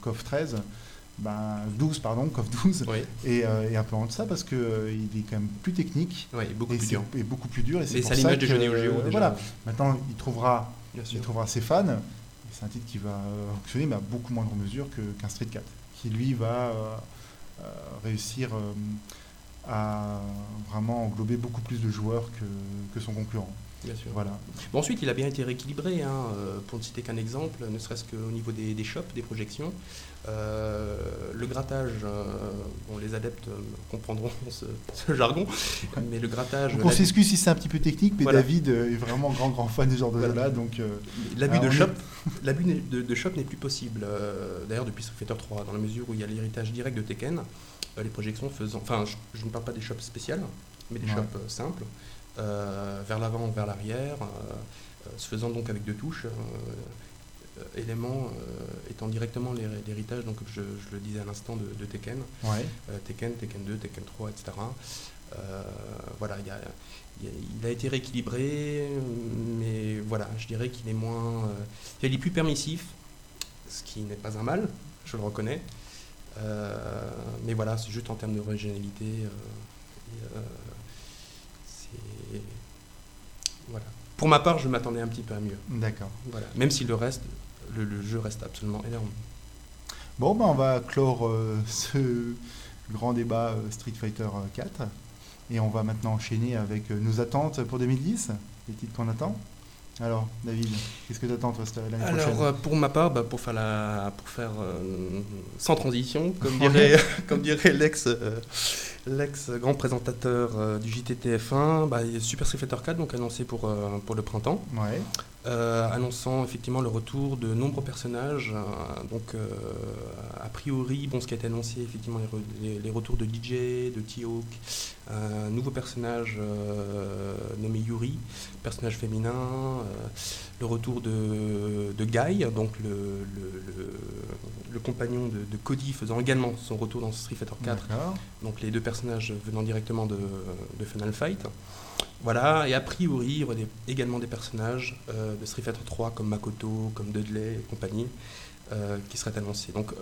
KOF 13 ben, 12, pardon, COF 12, euh, et, un peu en ça parce qu'il euh, il est quand même plus technique et, beaucoup, plus dur. et beaucoup plus dur. Et c'est pour ça que, de voilà, maintenant il trouvera, il trouvera ses fans. C'est un titre qui va fonctionner, mais à beaucoup moindre mesure qu'un Street 4, qui lui va euh, réussir à vraiment englober beaucoup plus de joueurs que, que son concurrent. Bien sûr. Voilà. Bon, ensuite, il a bien été rééquilibré, hein, pour ne citer qu'un exemple, ne serait-ce qu'au niveau des, des, shops, des projections. Euh, le grattage, euh, bon, les adeptes euh, comprendront ce, jargon, mais le grattage. on s'excuse si c'est un petit peu technique, mais David est vraiment grand grand fan de ce genre de jeu-là, donc. l'abus de shop, l'abus de, de, shop n'est plus possible. D'ailleurs, depuis Street Fighter 3, dans la mesure où il y a l'héritage direct de Tekken, les projections faisant, enfin, je, ne parle pas des shops spéciales, mais des shops simples, vers l'avant, vers l'arrière, se faisant donc avec deux touches. Euh, éléments euh, étant directement l'héritage, donc je, le disais à l'instant, de, Tekken. Euh, Tekken, Tekken 2, Tekken 3, etc. voilà, il a, été rééquilibré, mais voilà, je dirais qu'il est moins. il est plus permissif, ce qui n'est pas un mal, je le reconnais. mais voilà, c'est juste en termes d'originalité. voilà. Pour ma part, je m'attendais un petit peu à mieux. D'accord. Voilà. Même si le reste, le, jeu reste absolument énorme. Bon, ben on va clore euh, ce grand débat euh, Street Fighter 4 euh, et on va maintenant enchaîner avec nos attentes pour 2010, les titres qu'on attend. Alors, David, qu'est-ce que tu attends l'année prochaine Alors, pour ma part, bah, pour faire, la, pour faire sans transition, comme dirait, comme dirait l'ex, l'ex grand présentateur du JTTF1, bah, Super Street Fighter 4, donc annoncé pour, pour le printemps. Euh, annonçant effectivement le retour de nombreux personnages. Euh, donc, euh, a priori, bon, ce qui a été annoncé, effectivement, les, retours de DJ, de T-Hawk, un nouveau personnage nommé Yuri, personnage féminin, le retour de, de Guy, donc le, le, compagnon de, Cody, faisant également son retour dans Street Fighter 4. Donc, les deux personnages venant directement de, de Final Fight. Voilà, et a priori, il y aurait également des personnages euh, de Street Fighter 3 comme Makoto, comme Dudley et compagnie euh, qui seraient annoncés. Donc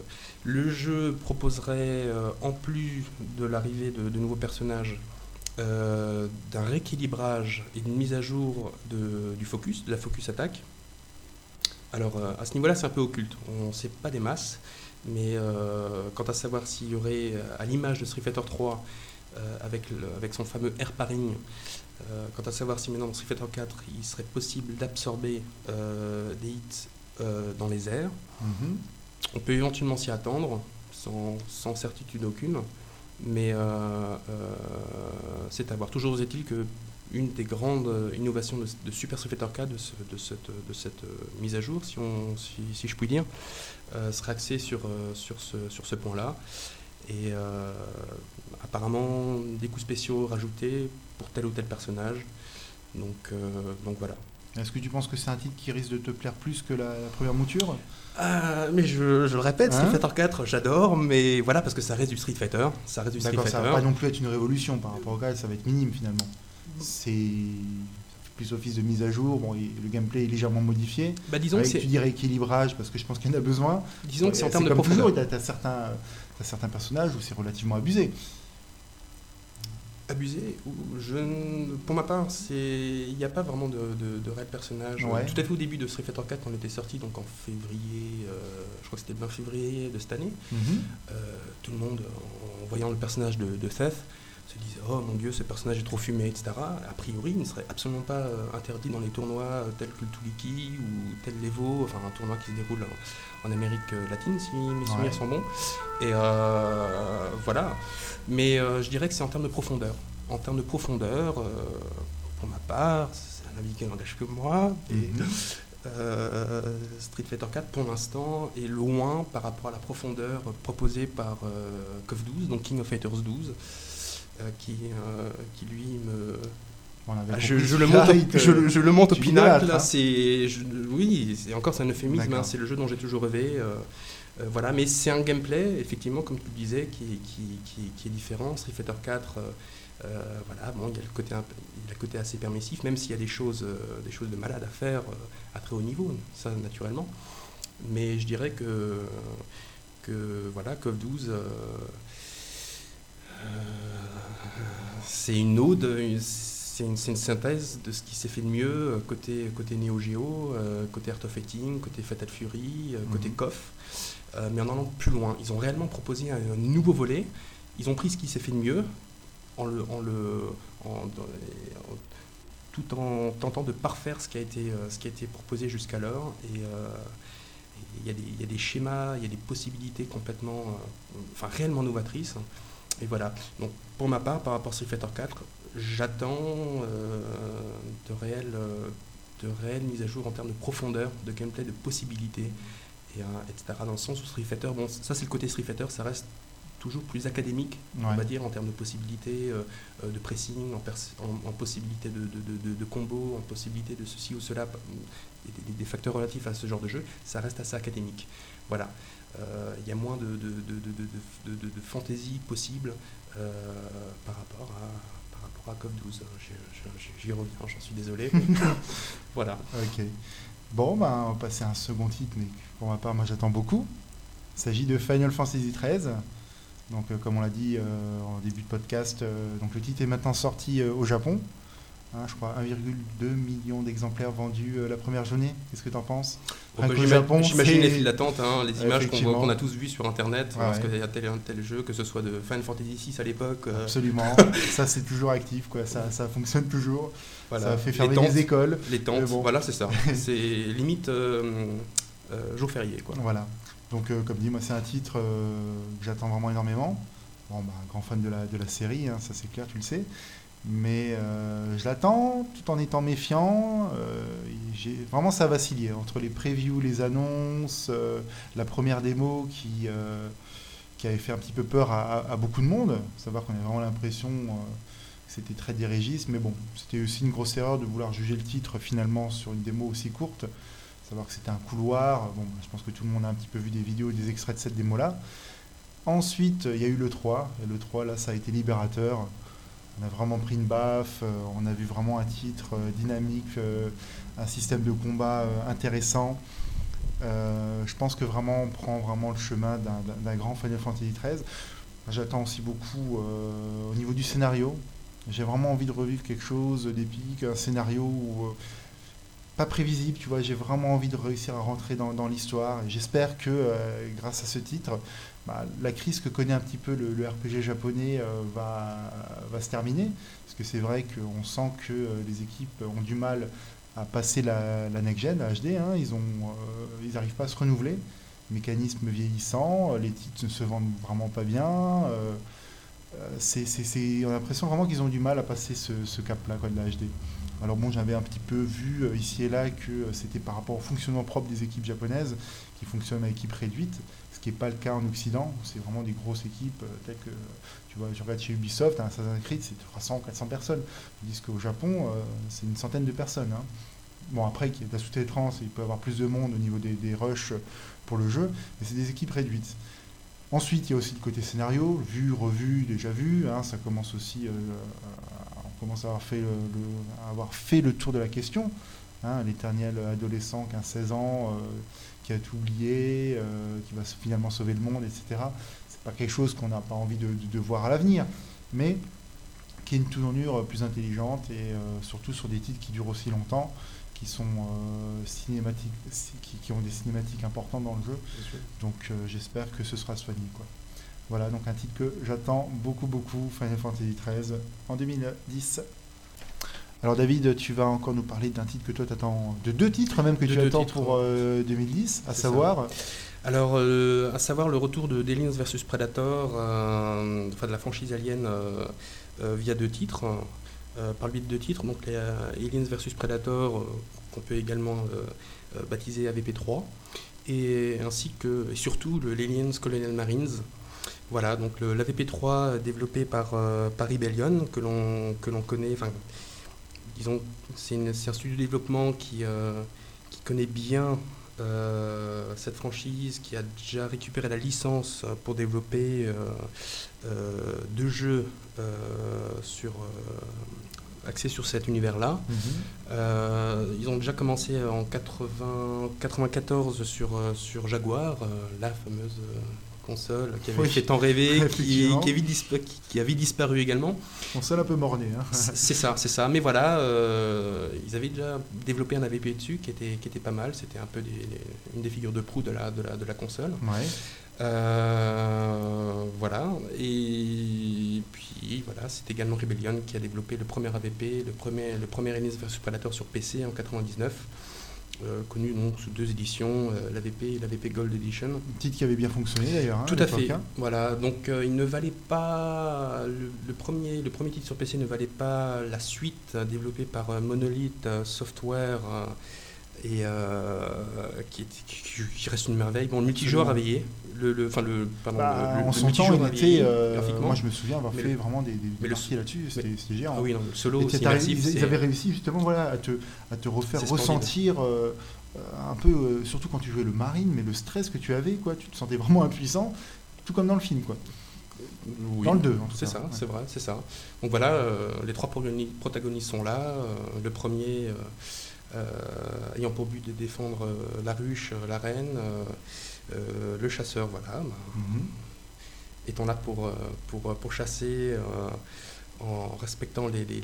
le jeu proposerait, euh, en plus de l'arrivée de, nouveaux personnages, d'un rééquilibrage et d'une mise à jour du focus, de la focus attack, Alors à ce niveau-là, c'est un peu occulte. On ne sait pas des masses. Mais quant à savoir s'il y aurait, à l'image de Street Fighter 3, avec, avec son fameux air paring, quant à savoir si maintenant dans Street Fighter 4, il serait possible d'absorber des hits dans les airs, mhm. on peut éventuellement s'y attendre, sans, sans, certitude aucune. Mais c'est à voir. Toujours est-il que une des grandes innovations de, Super Street Fighter 4, de, de cette, de cette mise à jour, si, on, si, si je puis dire, euh, sera axé sur, euh, sur ce, sur ce point-là. Et euh, apparemment, des coups spéciaux rajoutés pour tel ou tel personnage. Donc, donc voilà. Est-ce que tu penses que c'est un titre qui risque de te plaire plus que la, première mouture? Mais je, je, le répète, Street hein? Fighter 4, j'adore, mais voilà, parce que ça reste du Street Fighter. Ça reste du Street Fighter. Ça va pas non plus être une révolution par rapport au 4, ça va être minime finalement. C'est plus office de mise à jour. Bon, le gameplay est légèrement modifié. Bah, disons avec, que tu dis rééquilibrage parce que je pense qu'il y en a besoin. Disons que c'est en termes de profondeur. Tu as, certains, as certains personnages où c'est relativement abusé. Abusé je, Pour ma part, il n'y a pas vraiment de, de, réel personnage. Tout à fait au début de Street Fighter 4, quand on était sorti, donc en février, euh, je crois que c'était le 20 février de cette année, mhm. euh, tout le monde, en voyant le personnage de, de Seth, se disent oh mon dieu ce personnage est trop fumé etc a priori il ne serait absolument pas euh, interdit dans les tournois euh, tels que le Tuliki ou tel l'Evo enfin un tournoi qui se déroule en, Amérique euh, latine si mes souvenirs sont bons. Et voilà. Mais je dirais que c'est en termes de profondeur. En termes de profondeur pour ma part c'est un avis qui n'engage que moi et mhm. Street Fighter 4 pour l'instant est loin par rapport à la profondeur proposée par KOF 12, donc King of Fighters 12, euh, qui, euh, qui lui me... Ah, je, le monte, je, je, le monte au pinacle. Là, hein. c'est, oui, c'est encore c'est un euphémisme. Hein, c'est le jeu dont j'ai toujours rêvé. Euh, voilà, mais c'est un gameplay, effectivement, comme tu le disais, qui, qui, qui, qui est différent. Street Fighter 4, voilà, bon, il y a le côté, il a le côté assez permissif, même s'il y a des choses, des choses de malade à faire à très haut niveau, ça naturellement. Mais je dirais que, que voilà, KOF 12 c'est une ode, c'est une, synthèse de ce qui s'est fait de mieux euh, côté, côté Neo Geo, euh, côté Art of Fighting, côté Fatal Fury, euh, côté KOF. mais en allant plus loin, ils ont réellement proposé un, nouveau volet. Ils ont pris ce qui s'est fait de mieux en le, en le, tout en tentant de parfaire ce qui a été, ce qui a été proposé jusqu'alors. Et il y, y, a des schémas, il y a des possibilités complètement, enfin réellement novatrices. Et voilà. Donc, pour ma part, par rapport à Street Fighter 4, j'attends euh, de, réelles, euh, de réelles mises à jour en termes de profondeur, de gameplay, de possibilités, et, euh, etc. Dans le sens où Street Fighter, bon, ça c'est le côté Street Fighter, ça reste toujours plus académique, on va dire, en termes de possibilités de pressing, en, en, possibilités de, de, de, combo, en possibilité de ceci ou cela, des, des, facteurs relatifs à ce genre de jeu, ça reste assez académique. Voilà. Euh, il y a moins de, de, de, de fantaisie possible euh, par rapport à par rapport à COP 12. J'y reviens, j'en suis désolé. voilà. Ok. Bon, ben, on va passer à un second titre, mais pour ma part, moi j'attends beaucoup. Il s'agit de Final Fantasy XIII. Donc, euh, comme on l'a dit en début de podcast, donc le titre est maintenant sorti au Japon. Hein, je crois 1,2 million d'exemplaires vendus la première journée. Qu'est-ce que tu en penses bah, j'imagine les files d'attente, hein, les images qu'on a tous vues sur Internet, parce qu'il y a tel tel jeu, que ce soit de Final Fantasy VI à l'époque. Euh. Absolument, ça c'est toujours actif, quoi. Ça, ça fonctionne toujours. Ça fait fermer les, écoles. Les tentes, voilà, c'est ça. c'est limite euh, euh, jour férié. Quoi. Voilà. Donc, comme dit, moi c'est un titre que j'attends vraiment énormément. Bon, bah, grand fan de la, de la série, hein, ça c'est clair, tu le sais. Mais euh, je l'attends tout en étant méfiant. Euh, vraiment, ça a vacillé entre les previews, les annonces, euh, la première démo qui, qui avait fait un petit peu peur à, beaucoup de monde. Savoir qu'on avait vraiment l'impression que c'était très dirigiste. Mais bon, c'était aussi une grosse erreur de vouloir juger le titre finalement sur une démo aussi courte. Savoir que c'était un couloir. Bon, je pense que tout le monde a un petit peu vu des vidéos et des extraits de cette démo-là. Ensuite, il y a eu le 3. Et le 3, là, ça a été libérateur on a vraiment pris une baffe, euh, on a vu vraiment un titre euh, dynamique, euh, un système de combat intéressant. je pense que vraiment on prend vraiment le chemin d'un grand Final Fantasy XIII. J'attends aussi beaucoup au niveau du scénario. J'ai vraiment envie de revivre quelque chose d'épique, un scénario où pas prévisible, tu vois. J'ai vraiment envie de réussir à rentrer dans, l'histoire. J'espère que euh, grâce à ce titre, bah, la crise que connaît un petit peu le, RPG japonais va, va se terminer. Parce que c'est vrai qu'on sent que les équipes ont du mal à passer la, next-gen, la HD. Hein. Ils n'arrivent pas à se renouveler mécanisme vieillissant, les titres ne se vendent vraiment pas bien. Euh, euh, on a l'impression vraiment qu'ils ont du mal à passer ce, cap-là de la HD. Alors bon, j'avais un petit peu vu euh, ici et là que c'était par rapport au fonctionnement propre des équipes japonaises qui fonctionnent à équipe réduite, ce qui n'est pas le cas en Occident, c'est vraiment des grosses équipes telles que, tu vois, je regarde chez Ubisoft, un Assassin's Creed, c'est 300, 400 personnes. Tandis qu'au Japon, c'est une centaine de personnes. Hein. Bon, après, il y a de la sous-traitance, il peut y avoir plus de monde au niveau des, rushs pour le jeu, mais c'est des équipes réduites. Ensuite, il y a aussi le côté scénario, vu, revu, déjà vu. Hein, ça commence aussi, euh, commence à avoir fait le, avoir fait le tour de la question. Hein, L'éternel adolescent, 15-16 ans, euh, qui a tout oublié, euh, qui va finalement sauver le monde, etc. C'est pas quelque chose qu'on n'a pas envie de, de, voir à l'avenir, mais qui est une tournure plus intelligente et surtout sur des titres qui durent aussi longtemps qui sont euh, cinématiques, qui, ont des cinématiques importantes dans le jeu. Donc euh, j'espère que ce sera soigné. Quoi. Voilà, donc un titre que j'attends beaucoup, beaucoup, Final Fantasy XIII en 2010. Alors David, tu vas encore nous parler d'un titre que toi t'attends, de deux titres même que tu attends pour 2010, euh, à savoir. Alors, à savoir le retour de Aliens vs Predator, enfin de la franchise Alien via deux titres. Euh, par le biais de deux titres, donc les euh, Aliens vs Predator, euh, qu'on peut également baptiser AVP3, et ainsi que et surtout le Aliens Colonial Marines. Voilà, donc l'AVP3 développé par, par Rebellion, que l'on connaît, enfin, disons, c'est un studio de développement qui, qui connaît bien cette franchise, qui a déjà récupéré la licence pour développer deux jeux sur axé sur cet univers-là. Mhm. Euh, ils ont déjà commencé en 80, 94 sur, euh, sur Jaguar, euh, la fameuse console qui avait fait tant rêver, qui, qui, qui, a vite disparu également. Console un peu mornée. Hein. c'est ça, c'est ça. Mais voilà, ils avaient déjà développé un AVP dessus qui était, qui était pas mal. C'était un peu une des figures de proue de la, de la, de la console. Ouais. Euh, voilà, et puis voilà, c'est également Rebellion qui a développé le premier AVP, le premier, le premier Aliens vs Predator sur PC en 99. Euh, connu donc sous deux éditions, euh, l'AVP et l'AVP Gold Edition. Un titre qui avait bien fonctionné d'ailleurs. Hein, Tout à fait. Hein. Voilà, donc il ne valait pas le, premier, le premier titre sur PC ne valait pas la suite développée par Monolith Software et qui, qui, reste une merveille. Bon, le multijoueur a veillé, le, enfin le, pardon, bah, le, en son temps, il était, euh, moi je me souviens avoir fait vraiment des, des parties là-dessus, c'était géant. Ah oui, non, le solo, c'est ils, ils, avaient réussi justement voilà, à, te, à te refaire ressentir euh, un peu, euh, surtout quand tu jouais le marine, mais le stress que tu avais, quoi, tu te sentais vraiment impuissant, tout comme dans le film, quoi. Oui, dans le 2, c'est ça, c'est vrai, c'est ça. Donc voilà, les trois protagonistes sont là. le premier ayant pour but de défendre la ruche, la reine. Euh, le chasseur, voilà, mhm. étant là pour, euh, pour, pour chasser euh, en respectant les, les,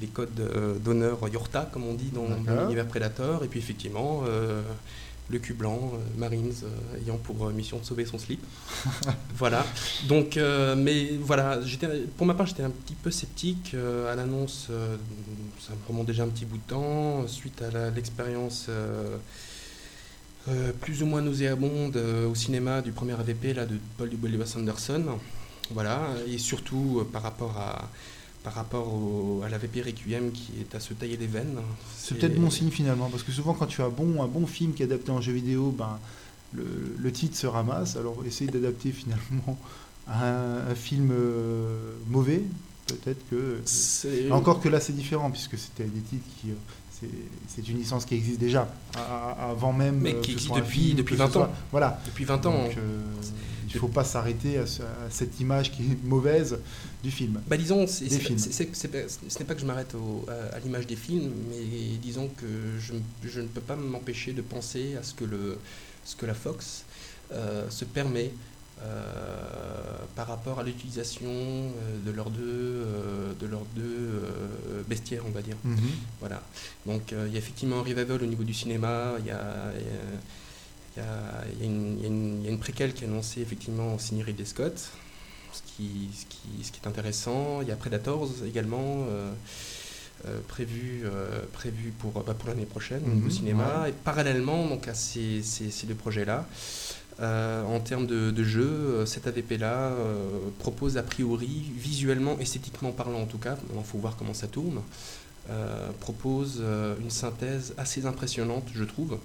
les, codes d'honneur Yorta, comme on dit dans, l'univers Predator, et puis effectivement le cul blanc, Marines, ayant pour mission de sauver son slip. voilà. Donc, mais voilà, pour ma part, j'étais un petit peu sceptique à l'annonce, ça me remonte déjà un petit bout de temps, suite à l'expérience euh, plus ou moins nauséabonde euh, au cinéma du premier AVP là, de Paul W. Sanderson. Voilà, et surtout euh, par rapport à, par rapport à l'AVP Requiem qui est à se tailler les veines. C'est peut-être bon signe finalement, parce que souvent quand tu as bon, un bon film qui est adapté en jeu vidéo, ben, le, titre se ramasse. Alors essayer d'adapter finalement un, film mauvais, peut-être que... Encore que là c'est différent, puisque c'était des titres qui c'est une licence qui existe déjà avant même. Mais qui existe depuis, depuis 20 ans. voilà. Depuis 20 ans. Euh, il ne faut pas s'arrêter à, cette image qui est mauvaise du film. Bah disons, ce n'est pas que je m'arrête à, l'image des films, mais disons que je, je ne peux pas m'empêcher de penser à ce que, le, ce que la Fox euh, se permet euh, par rapport à l'utilisation de leurs deux, de leurs deux bestiaires, on va dire. Mhm. Voilà. Donc il y a effectivement un revival au niveau du cinéma, il y a, y a, il y a une, y a préquelle qui est annoncée effectivement au signé Ridley Scott, ce qui, ce, qui, ce qui est intéressant. Il y a Predators également. euh, euh, prévu, euh, prévu pour, bah, pour l'année prochaine au Mhm, cinéma. ouais. Et parallèlement donc, à ces, ces, ces deux projets-là, euh, en termes de, de jeu, cet AVP-là propose a priori, visuellement, esthétiquement parlant en tout cas, il faut voir comment ça tourne, propose une synthèse assez impressionnante, je trouve,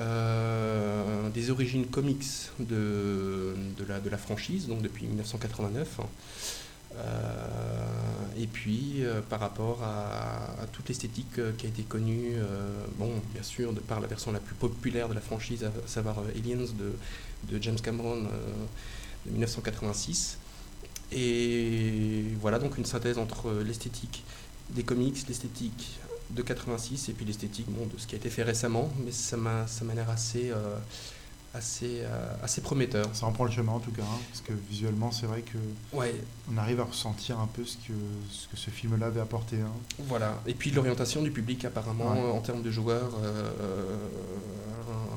Euh, des origines comics de, de, la, de la franchise, donc depuis 1989. Euh, et puis euh, par rapport à, toute l'esthétique qui a été connue, bon, bien sûr, de par la version la plus populaire de la franchise, à savoir Aliens de, de James Cameron de 1986. Et voilà donc une synthèse entre l'esthétique des comics, l'esthétique de 86 et puis l'esthétique bon, de ce qui a été fait récemment, mais ça m'a ça m'a l'air assez, euh, assez, euh, assez prometteur. Ça reprend le chemin en tout cas, hein, parce que visuellement c'est vrai que Ouais, on arrive à ressentir un peu ce que, ce que ce film-là avait apporté. hein. Voilà. Et puis l'orientation du public, apparemment, Ouais. en termes de joueurs, euh, euh,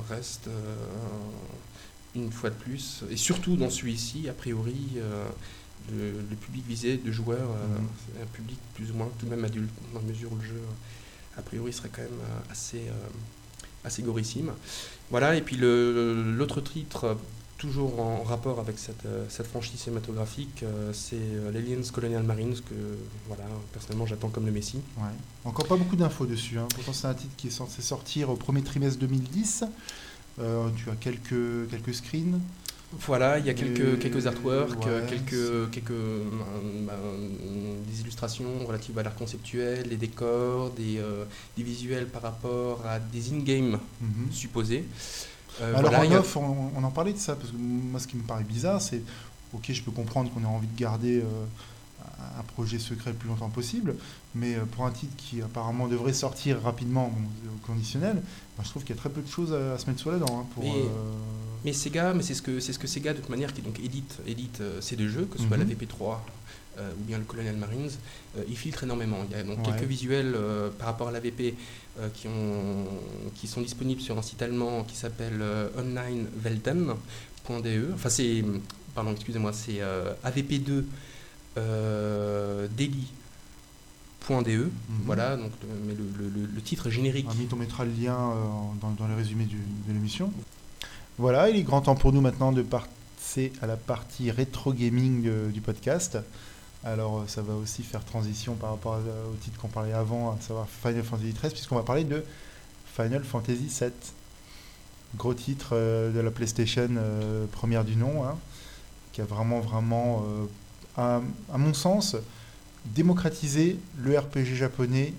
reste une fois de plus. Et surtout dans celui-ci, a priori, le, le public visé de joueurs, euh, Mhm. c'est un public plus ou moins tout de même adulte, dans la mesure où le jeu, a priori, serait quand même euh, assez, euh, assez gorissime. Voilà. Et puis l'autre titre. Toujours en rapport avec cette, euh, cette franchise cinématographique, c'est l'Aliens Colonial Marines que voilà, personnellement j'attends comme le Messi. Ouais. Encore pas beaucoup d'infos dessus. hein. Pourtant, c'est un titre qui est censé sortir au premier trimestre 2010. Euh, tu as quelques, quelques screens. Voilà, il y a quelques, Euh, quelques artworks, ouais, quelques, quelques euh, bah, euh, des illustrations relatives à l'art conceptuel, des décors, des, euh, des visuels par rapport à des in-game Mhm. supposés. Euh, Alors voilà, en il y a- off, on, on en parlait de ça, parce que moi ce qui me paraît bizarre, c'est, ok, je peux comprendre qu'on ait envie de garder euh, un projet secret le plus longtemps possible, mais pour un titre qui apparemment devrait sortir rapidement bon, au conditionnel, je trouve qu'il y a très peu de choses à, à se mettre sur les dents. hein, pour, Mais Sega, mais c'est ce que c'est ce que Sega de toute manière qui donc édite édite euh, ces deux jeux, que ce soit Mhm. la VP3 euh, ou bien le Colonial Marines, euh, ils filtrent énormément. Il y a donc Ouais. quelques visuels euh, par rapport à la VP qui ont qui sont disponibles sur un site allemand qui s'appelle onlinewelten.de. Enfin c'est pardon excusez-moi c'est euh, avp2 euh, daily.de. Mhm. Voilà donc le- mais le, le- le- le titre générique. On mettra le lien euh, dans, dans le résumé du- de l'émission. Voilà, il est grand temps pour nous maintenant de passer à la partie rétro gaming euh, du podcast. Alors, euh, ça va aussi faire transition par rapport à- au titre qu'on parlait avant, à savoir Final Fantasy XIII, puisqu'on va parler de Final Fantasy VII. Gros titre euh, de la PlayStation euh, première du nom, hein, qui a vraiment, vraiment, euh, à mon sens, démocratisé le RPG japonais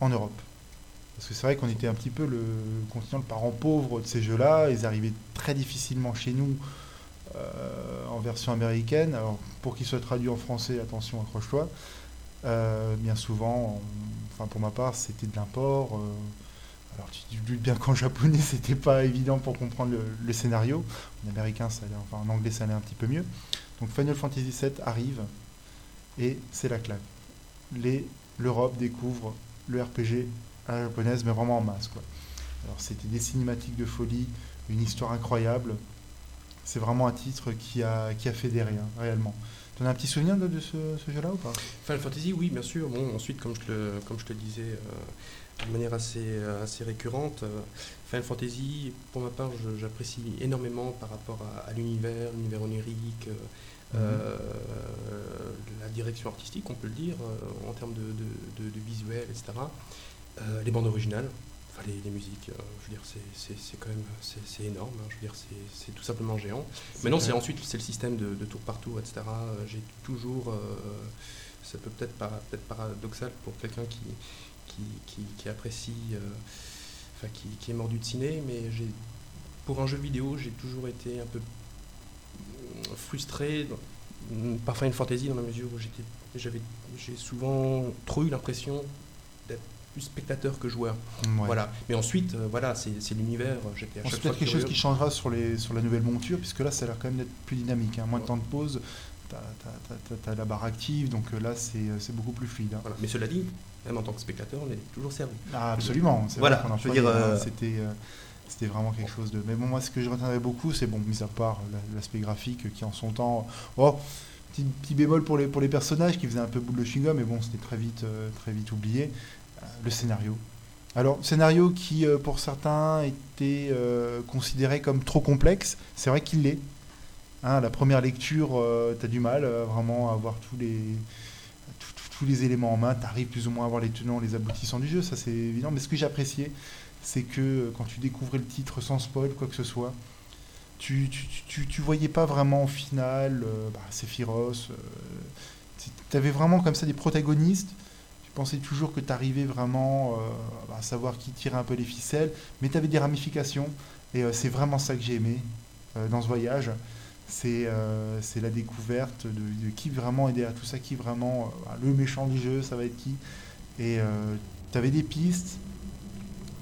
en Europe. Parce que c'est vrai qu'on était un petit peu le continent, le parent pauvre de ces jeux-là. Ils arrivaient très difficilement chez nous euh, en version américaine. Alors, pour qu'ils soient traduits en français, attention, accroche-toi. Euh, bien souvent, enfin pour ma part, c'était de l'import. euh, alors tu te doutes bien qu'en japonais, c'était pas évident pour comprendre le, scénario. En américain, en anglais, ça allait un petit peu mieux. Donc Final Fantasy VII arrive et c'est la claque. L'Europe découvre le RPG à la japonaise, mais vraiment en masse. Quoi. Alors c'était des cinématiques de folie, une histoire incroyable. C'est vraiment un titre qui a, qui a fédéré, hein, réellement. Tu as un petit souvenir de, de ce, ce jeu-là ou pas? Final Fantasy, oui, bien sûr. Bon, ensuite, comme je te, le- comme je te le disais euh, de manière assez, euh, assez récurrente, euh, Final Fantasy, pour ma part, j'apprécie énormément par rapport à, à l'univers, l'univers onirique, euh, euh, la direction artistique, on peut le dire, euh, en termes de, de, de- de visuel, etc. Euh, les bandes originales, enfin les, les musiques, euh, je veux dire, c'est- quand même c'est énorme, hein, je veux dire, c'est tout simplement géant. Maintenant, c'est ensuite c'est le système de, de tour par tour, etc. Euh, J'ai toujours, ça peut peut-être peut-être paradoxal pour quelqu'un qui, qui, qui, qui apprécie, enfin qui, qui est mordu de ciné, mais j'ai pour un jeu vidéo, j'ai toujours été un peu frustré dans- par Final Fantasy dans la mesure où j'avais, j'ai souvent trop eu l'impression plus spectateur que joueur. Ouais. Voilà. Mais ensuite, euh, voilà, c'est, l'univers. J'étais à chaque peut-être quelque chose qui changera sur, les, sur la nouvelle monture, puisque là, ça a l'air quand même d'être plus dynamique. hein. Moins de temps de pause, tu as, la barre active, donc là c'est beaucoup plus fluide. Hein. Mais cela dit, même en tant que spectateur, on est toujours servi. Ah, absolument, voilà, je veux dire, c'était c'était vraiment quelque chose de. Mais bon, moi, ce que je retiendrai beaucoup, c'est, bon, mis à part l'aspect graphique qui en son temps. Oh, petit, petit, bémol pour les, pour les personnages qui faisaient un peu boule de chewing mais bon, c'était très vite, euh, très vite oublié. Euh, le scénario. Alors, scénario qui, euh, pour certains, était considéré comme trop complexe, c'est vrai qu'il l'est. Hein, la première lecture, tu as du mal vraiment à avoir tous les, tous les éléments en main. Tu arrives plus ou moins à voir les tenants, les aboutissants du jeu, ça c'est évident. Mais ce que j'appréciais, c'est que euh, quand tu découvrais le titre sans spoil, quoi que ce soit, tu, tu, voyais pas vraiment au final euh, bah, Sephiroth. Euh, tu avais vraiment comme ça des protagonistes. Pensais toujours que tu arrivais vraiment à savoir qui tirait un peu les ficelles, mais tu avais des ramifications. Et c'est vraiment ça que j'ai aimé dans ce voyage. C'est la découverte de, qui vraiment est derrière tout ça, qui vraiment le méchant du jeu, ça va être qui. Et tu avais des pistes,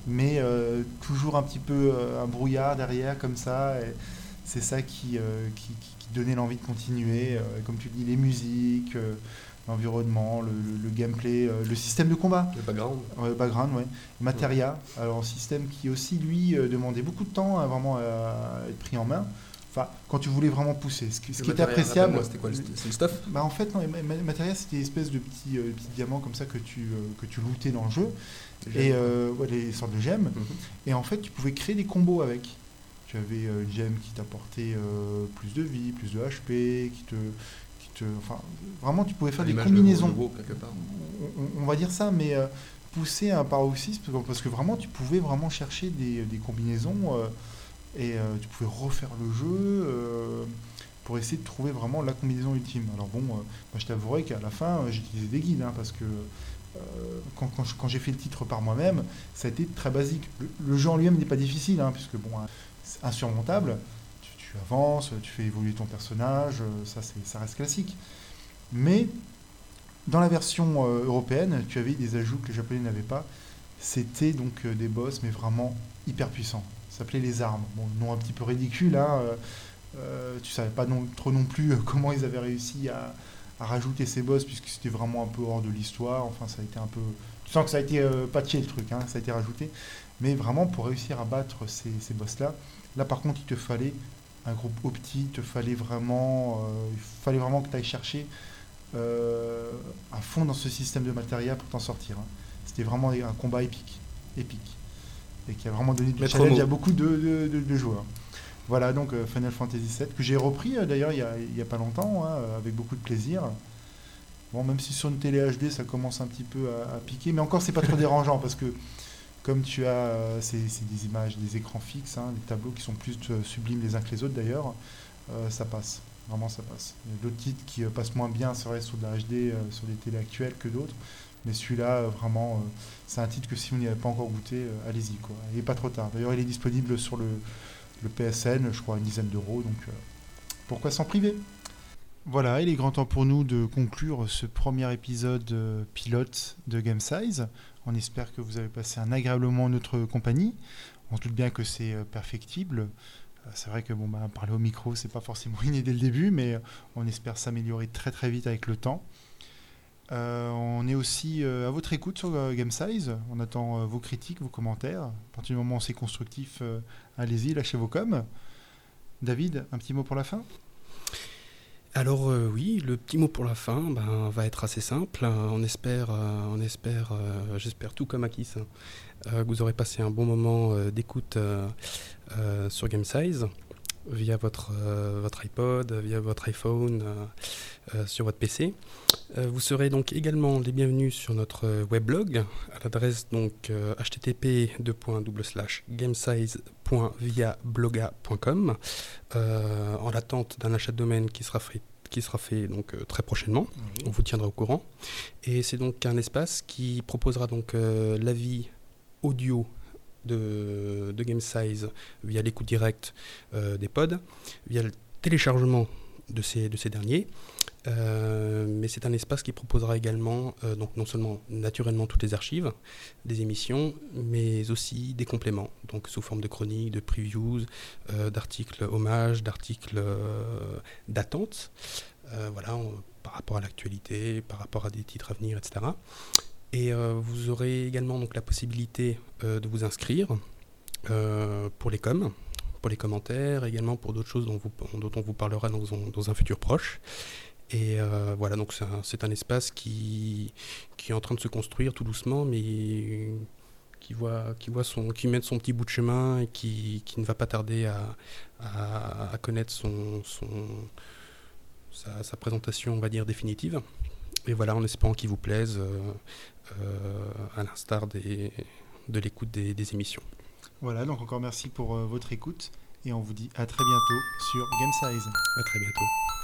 mais euh, toujours un petit peu euh, un brouillard derrière comme ça. C'est ça qui, euh, qui, donnait l'envie de continuer. comme tu dis, les musiques, l'environnement, le, gameplay, le système de combat. Le background. le background, ouais. Materia, alors un système qui aussi, lui, demandait beaucoup de temps à vraiment être pris en main. Enfin, quand tu voulais vraiment pousser. Ce, qui était appréciable. C'était quoi C'est le stuff? Bah, En fait, non, Materia, c'était une espèce de petits, petits diamants comme ça que tu, que tu lootais dans le jeu et euh, les sortes de gemmes. Mhm. Et en fait, tu pouvais créer des combos avec. Tu avais euh, une gemme qui t'apportait euh, plus de vie, plus de HP, qui te, te, enfin, vraiment, tu pouvais faire des combinaisons. on, va dire ça, mais pousser un paroxysme parce que vraiment, tu pouvais vraiment chercher des, des combinaisons et tu pouvais refaire le jeu pour essayer de trouver vraiment la combinaison ultime. Alors bon, moi, je t'avouerai qu'à la fin, j'utilisais des guides, hein, parce que euh, quand, j'ai fait le titre par moi-même, ça a été très basique. Le, jeu en lui-même n'est pas difficile, hein, puisque bon, c'est insurmontable. Tu, avances, tu fais évoluer ton personnage, euh, ça, ça reste classique. Mais dans la version euh, européenne, tu avais des ajouts que les Japonais n'avaient pas. C'était donc des boss, mais vraiment hyper puissants. Ça s'appelait les armes. Bon, nom un petit peu ridicule, hein, tu savais pas trop non plus comment ils avaient réussi à, rajouter ces boss puisque c'était vraiment un peu hors de l'histoire. Enfin, ça a été un peu. Tu sens que ça a été euh, le truc, hein, ça a été rajouté. Mais vraiment, pour réussir à battre ces, ces boss-là, là par contre, il te fallait un groupe opti, il fallait vraiment, euh, il fallait vraiment que tu ailles chercher euh, à fond dans ce système de matériel pour t'en sortir. Hein. C'était vraiment un combat épique, épique, et qui a vraiment donné du challenge à beaucoup de, de, de joueurs. Voilà donc euh, Final Fantasy VII, que j'ai repris d'ailleurs il n'y a, pas longtemps, hein, avec beaucoup de plaisir. Bon, même si sur une télé HD ça commence un petit peu à, piquer, mais encore c'est pas trop dérangeant parce que comme tu as, euh, des images, des écrans fixes, hein, des tableaux qui sont plus sublimes les uns que les autres d'ailleurs, ça passe, vraiment ça passe. Il y a d'autres titres qui passent moins bien, c'est sur de la HD, sur des télés actuelles que d'autres, mais celui-là, vraiment, c'est un titre que si vous n'y avez pas encore goûté, allez-y, quoi. Il n'est pas trop tard. D'ailleurs, il est disponible sur le, le PSN, je crois, une dizaine d'euros. Donc euh, pourquoi s'en priver? Voilà, il est grand temps pour nous de conclure ce premier épisode euh, pilote de Game Size. On espère que vous avez passé un agréable moment en notre compagnie. On se doute bien que c'est euh, perfectible. C'est vrai que bon, bah, parler au micro, c'est pas forcément inné dès le début, mais on espère s'améliorer très très vite avec le temps. Euh, on est aussi euh, à votre écoute sur euh, Game Size. On attend vos critiques, vos commentaires. À partir du moment où c'est constructif, allez-y, lâchez vos coms. David, un petit mot pour la fin? Alors oui, le petit mot pour la fin ben, va être assez simple. On espère, on espère, j'espère tout comme Akis, hein, que vous aurez passé un bon moment d'écoute sur Game Size via votre, euh, votre iPod, via votre iPhone, euh, euh, sur votre PC. vous serez donc également les bienvenus sur notre weblog à l'adresse donc http gamesize.viabloga.com en l'attente d'un achat de domaine qui sera fait qui sera fait donc très prochainement. On vous tiendra au courant. Et c'est donc un espace qui proposera donc l'avis audio de, Game Size via l'écoute directe euh, des pods, via le téléchargement de ces, de ces derniers. Euh, mais c'est un espace qui proposera également, euh, donc non seulement naturellement toutes les archives des émissions, mais aussi des compléments, donc sous forme de chroniques, de previews, d'articles hommages, d'articles d'attente. voilà, par rapport à l'actualité, par rapport à des titres à venir, etc. Et vous aurez également donc la possibilité de vous inscrire pour les coms, pour les commentaires, également pour d'autres choses dont, on vous parlera dans, un futur proche. Et euh, voilà, donc c'est un, espace qui, est en train de se construire tout doucement, mais qui voit, qui voit son, qui son petit bout de chemin et qui, ne va pas tarder à, connaître son, sa, présentation, on va dire, définitive. Et voilà, en espérant qu'il vous plaise, euh, euh, à l'instar des, de l'écoute des, des, émissions. Voilà, donc encore merci pour votre écoute et on vous dit à très bientôt sur Game Size. À très bientôt.